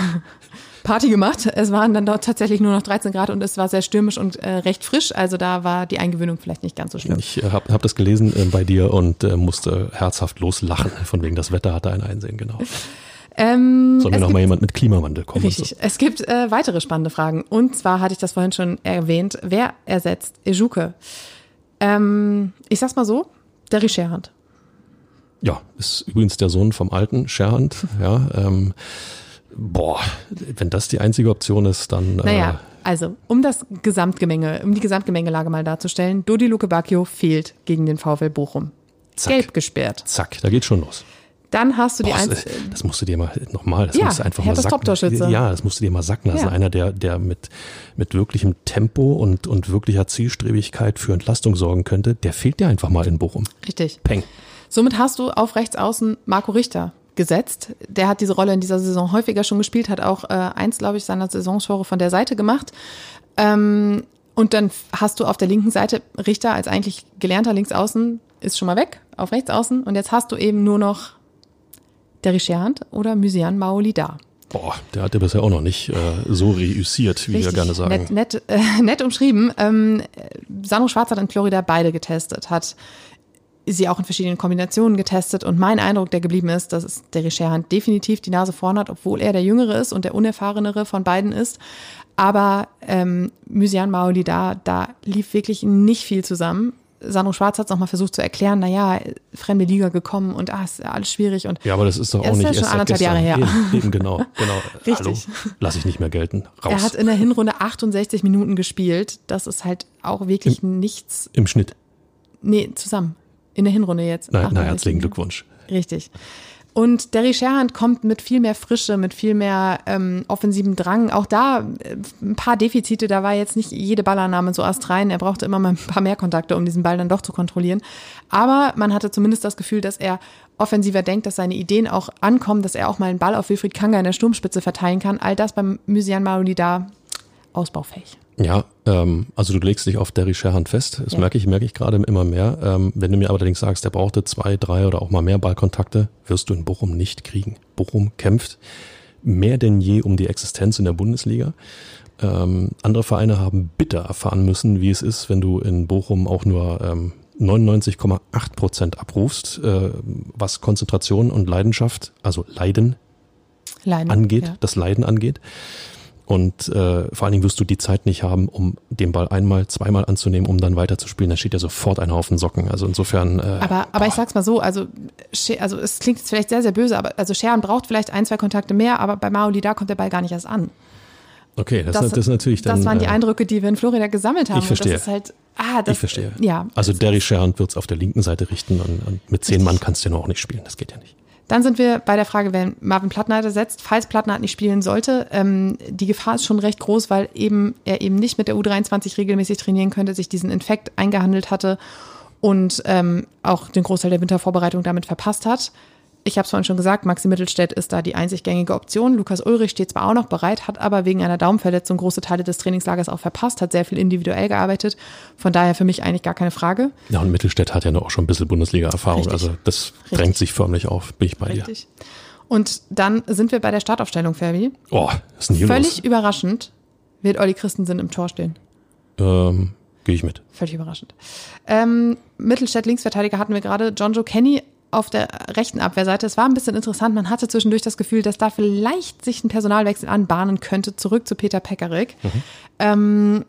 Party gemacht. Es waren dann dort tatsächlich nur noch 13 Grad und es war sehr stürmisch und äh, recht frisch. Also da war die Eingewöhnung vielleicht nicht ganz so schlimm. Ich äh, habe hab das gelesen äh, bei dir und äh, musste herzhaft loslachen. <laughs> Von wegen das Wetter hatte ein Einsehen, genau. Ähm, Soll mir noch mal jemand mit Klimawandel kommen? Richtig. So. Es gibt äh, weitere spannende Fragen. Und zwar hatte ich das vorhin schon erwähnt. Wer ersetzt Ejuke? Ähm, ich sag's mal so, Derry Scherhand. Ja, ist übrigens der Sohn vom alten Scherhand. Ja, ähm, boah, wenn das die einzige Option ist, dann. Naja, äh, also, um das Gesamtgemenge, um die Gesamtgemengelage mal darzustellen, Dodi Luke Bacchio fehlt gegen den VfL Bochum. Zack. Gelb gesperrt. Zack, da geht schon los. Dann hast du die Boah, Eins. Das musst du dir mal nochmal, das ja, musst du einfach mal sacken. Ja, das musst du dir mal sacken. Das ja. ist einer, der, der mit, mit wirklichem Tempo und, und wirklicher Zielstrebigkeit für Entlastung sorgen könnte. Der fehlt dir einfach mal in Bochum. Richtig. Peng. Somit hast du auf rechts außen Marco Richter gesetzt. Der hat diese Rolle in dieser Saison häufiger schon gespielt, hat auch äh, eins, glaube ich, seiner Saisonstore von der Seite gemacht. Ähm, und dann hast du auf der linken Seite Richter als eigentlich gelernter Linksaußen, ist schon mal weg, auf rechts außen. Und jetzt hast du eben nur noch der Richard oder Mysian Maoli da. Boah, der hat ja bisher auch noch nicht äh, so reüssiert, wie Richtig, wir gerne sagen. Nett, nett, äh, <laughs> nett umschrieben. Ähm, Sandro Schwarz hat in Florida beide getestet, hat sie auch in verschiedenen Kombinationen getestet und mein Eindruck, der geblieben ist, dass der Richard definitiv die Nase vorn hat, obwohl er der Jüngere ist und der Unerfahrenere von beiden ist. Aber ähm, Mysian Maoli da, da lief wirklich nicht viel zusammen. Sandro Schwarz hat es nochmal versucht zu erklären, naja, fremde Liga gekommen und ah, ist ja alles schwierig. Und ja, aber das ist doch auch nicht erst schon anderthalb Jahre her. Eben, eben genau, genau. <laughs> Richtig. Hallo, lass ich nicht mehr gelten. Raus. Er hat in der Hinrunde 68 Minuten gespielt. Das ist halt auch wirklich Im, nichts. Im Schnitt? Nee, zusammen. In der Hinrunde jetzt. Na, na herzlichen Glückwunsch. Richtig. Und Derry Sherhand kommt mit viel mehr Frische, mit viel mehr ähm, offensiven Drang. Auch da äh, ein paar Defizite, da war jetzt nicht jede Ballannahme so astrein. Er brauchte immer mal ein paar mehr Kontakte, um diesen Ball dann doch zu kontrollieren. Aber man hatte zumindest das Gefühl, dass er offensiver denkt, dass seine Ideen auch ankommen, dass er auch mal einen Ball auf Wilfried Kanga in der Sturmspitze verteilen kann. All das beim Mysian Maroni da ausbaufähig. Ja, ähm, also du legst dich auf Derry Sherhand fest. Das ja. merke ich, merke ich gerade immer mehr. Ähm, wenn du mir allerdings sagst, der brauchte zwei, drei oder auch mal mehr Ballkontakte, wirst du in Bochum nicht kriegen. Bochum kämpft mehr denn je um die Existenz in der Bundesliga. Ähm, andere Vereine haben bitter erfahren müssen, wie es ist, wenn du in Bochum auch nur ähm, 99,8 Prozent abrufst, äh, was Konzentration und Leidenschaft, also Leiden, Leiden angeht, ja. das Leiden angeht. Und äh, vor allen Dingen wirst du die Zeit nicht haben, um den Ball einmal, zweimal anzunehmen, um dann weiterzuspielen. Da steht ja sofort einer auf den Socken. Also insofern. Äh, aber, aber ich sag's mal so, also, also es klingt jetzt vielleicht sehr, sehr böse, aber also Scheren braucht vielleicht ein, zwei Kontakte mehr, aber bei Maoli da kommt der Ball gar nicht erst an. Okay, das, das, das ist natürlich dann. Das waren die äh, Eindrücke, die wir in Florida gesammelt haben. Ich verstehe. das ist halt, ah, das, ich verstehe. Ja. Also Derry Sherrand wird es auf der linken Seite richten und, und mit zehn Mann kannst du ja noch auch nicht spielen. Das geht ja nicht. Dann sind wir bei der Frage, wenn Marvin Plattenhardt setzt, falls Plattenhardt nicht spielen sollte. Ähm, die Gefahr ist schon recht groß, weil eben er eben nicht mit der U23 regelmäßig trainieren könnte, sich diesen Infekt eingehandelt hatte und ähm, auch den Großteil der Wintervorbereitung damit verpasst hat. Ich habe es vorhin schon gesagt, Maxi Mittelstädt ist da die einzig gängige Option. Lukas Ulrich steht zwar auch noch bereit, hat aber wegen einer Daumenverletzung große Teile des Trainingslagers auch verpasst, hat sehr viel individuell gearbeitet. Von daher für mich eigentlich gar keine Frage. Ja, und Mittelstädt hat ja noch auch schon ein bisschen Bundesliga-Erfahrung. Also das Richtig. drängt sich förmlich auf, bin ich bei Richtig. dir. Und dann sind wir bei der Startaufstellung, Ferbi. Oh, ist hier Völlig los? überraschend wird Olli Christensen im Tor stehen. Ähm, Gehe ich mit. Völlig überraschend. Ähm, Mittelstädt Linksverteidiger hatten wir gerade. John Joe Kenny auf der rechten Abwehrseite. Es war ein bisschen interessant. Man hatte zwischendurch das Gefühl, dass da vielleicht sich ein Personalwechsel anbahnen könnte, zurück zu Peter Pekarik. Mhm. Ähm,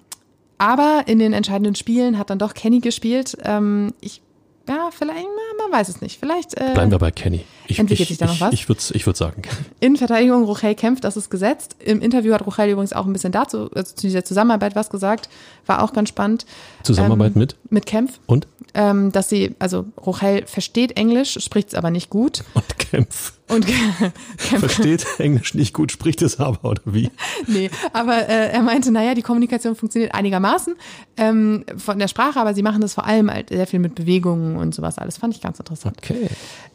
aber in den entscheidenden Spielen hat dann doch Kenny gespielt. Ähm, ich, ja, vielleicht man weiß es nicht. Vielleicht äh, Bleiben wir bei Kenny. Ich, entwickelt ich, sich da noch ich, was? Ich würde ich würd sagen, Kenny. in Verteidigung Rochel kämpft, das ist gesetzt. Im Interview hat Rochel übrigens auch ein bisschen dazu, also zu dieser Zusammenarbeit was gesagt. War auch ganz spannend. Zusammenarbeit Ähm, mit Mit Kempf. und? Ähm, dass sie, also Rochel versteht Englisch, spricht es aber nicht gut. <laughs> Und Kempf. Und Kempf Versteht Englisch nicht gut, spricht es aber, oder wie? Nee, aber äh, er meinte, naja, die Kommunikation funktioniert einigermaßen ähm, von der Sprache, aber sie machen das vor allem halt sehr viel mit Bewegungen und sowas alles. Fand ich ganz interessant. Okay.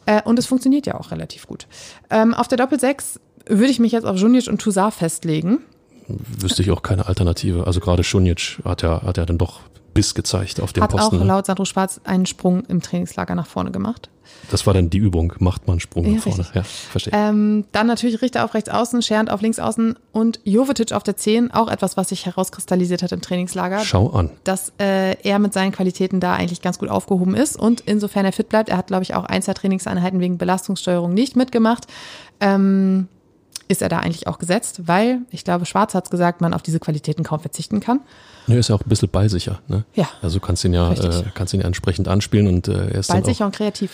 Äh, und es funktioniert ja auch relativ gut. Ähm, auf der Doppel-6 würde ich mich jetzt auf Junic und Toussaint festlegen. Wüsste ich auch keine Alternative. Also gerade Schunic hat ja, hat ja dann doch Biss gezeigt auf dem Hat Posten. auch ne? laut Sandro Schwarz einen Sprung im Trainingslager nach vorne gemacht. Das war dann die Übung. Macht man einen Sprung Ja, nach vorne. richtig. Ja, verstehe. Ähm, dann natürlich Richter auf rechts außen, Schernd auf links außen und Jovetic auf der 10. Auch etwas, was sich herauskristallisiert hat im Trainingslager. Schau an. dass äh, er mit seinen Qualitäten da eigentlich ganz gut aufgehoben ist und insofern er fit bleibt. Er hat, glaube ich, auch ein, zwei Trainingseinheiten wegen Belastungssteuerung nicht mitgemacht. Ähm, ist er da eigentlich auch gesetzt, weil ich glaube, Schwarz hat es gesagt, man auf diese Qualitäten kaum verzichten kann. Er ist ja auch ein bisschen ballsicher. Ne? Ja. Also kannst ihn ja, äh, kannst ihn ja entsprechend anspielen und äh, er ist dann auch, Ballsicher und kreativ.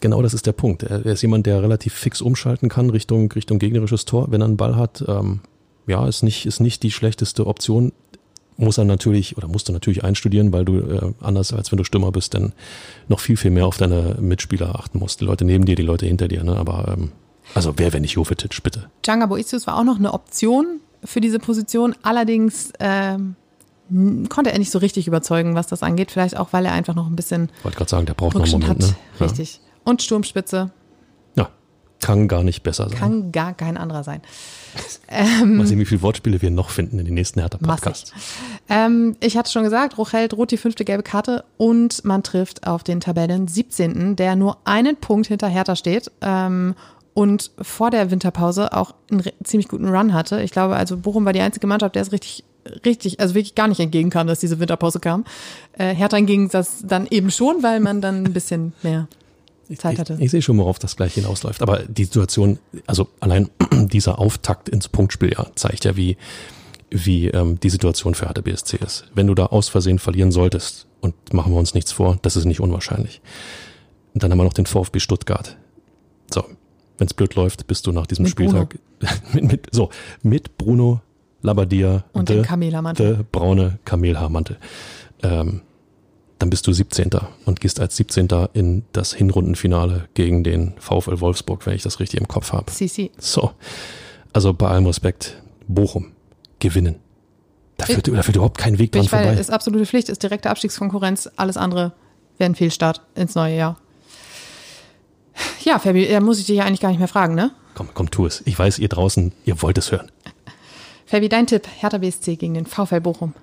genau das ist der Punkt. Er, er ist jemand, der relativ fix umschalten kann Richtung, Richtung gegnerisches Tor, wenn er einen Ball hat. Ähm, ja, ist nicht, ist nicht die schlechteste Option. Muss er natürlich oder musst du natürlich einstudieren, weil du äh, anders als wenn du Stürmer bist, dann noch viel, viel mehr auf deine Mitspieler achten musst. Die Leute neben dir, die Leute hinter dir. Ne? Aber ähm, also wer, wenn nicht Jovetic, bitte. Djanga Boetius war auch noch eine Option für diese Position. Allerdings ähm, konnte er nicht so richtig überzeugen, was das angeht. Vielleicht auch, weil er einfach noch ein bisschen Wollte gerade sagen, der braucht noch einen Rückstand Moment. hat. Ne? Richtig. Und Sturmspitze Ja. ja, kann gar nicht besser sein. kann gar kein anderer sein. <laughs> Mal sehen, wie viele Wortspiele wir noch finden in den nächsten Hertha-Podcasts. Massig. Ähm, ich hatte schon gesagt, Rochel droht die fünfte gelbe Karte und man trifft auf den Tabellen 17., der nur einen Punkt hinter Hertha steht ähm, und vor der Winterpause auch einen ziemlich guten Run hatte. Ich glaube, also Bochum war die einzige Mannschaft, der es richtig, richtig, also wirklich gar nicht entgegenkam, dass diese Winterpause kam. Äh, Hertha hingegen das dann eben schon, weil man dann ein bisschen mehr <laughs> Zeit hatte. Ich, ich sehe schon, worauf das gleich hinausläuft. Aber die Situation, also allein <clears throat> dieser Auftakt ins Punktspiel ja, zeigt ja, wie, wie ähm, die Situation für Hertha BSC ist. Wenn du da aus Versehen verlieren solltest, und machen wir uns nichts vor, das ist nicht unwahrscheinlich. Und dann haben wir noch den VfB Stuttgart. So, wenn es blöd läuft, bist du nach diesem Mit Spieltag <laughs> mit, mit, so, mit Bruno Labbadia Und de- dem Kamelhaarmantel. de braune Kamelhaarmantel. Ähm, dann bist du 17. und gehst als 17. in das Hinrundenfinale gegen den VfL Wolfsburg, wenn ich das richtig im Kopf habe. CC. So, also bei allem Respekt, Bochum, gewinnen. Da führt, da führt überhaupt kein Weg dran Ich, vorbei. ist absolute Pflicht, ist direkte Abstiegskonkurrenz, alles andere wäre ein Fehlstart ins neue Jahr. Ja, Fabi, da muss ich dich ja eigentlich gar nicht mehr fragen, ne? Komm, komm, tu es. Ich weiß, ihr draußen, ihr wollt es hören. Fabi, dein Tipp, Hertha BSC gegen den VfL Bochum.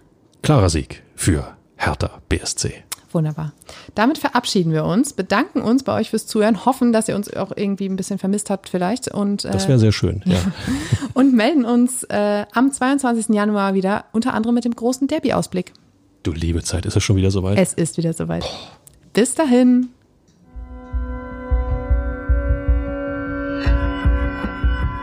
Klarer Sieg für Hertha BSC. Wunderbar. Damit verabschieden wir uns, bedanken uns bei euch fürs Zuhören, hoffen, dass ihr uns auch irgendwie ein bisschen vermisst habt vielleicht und, Das äh, wäre sehr schön. Ja. <laughs> und melden uns äh, am 22. Januar wieder, unter anderem mit dem großen Derby-Ausblick. Du liebe Zeit, ist es schon wieder soweit? Es ist wieder soweit. Bis dahin.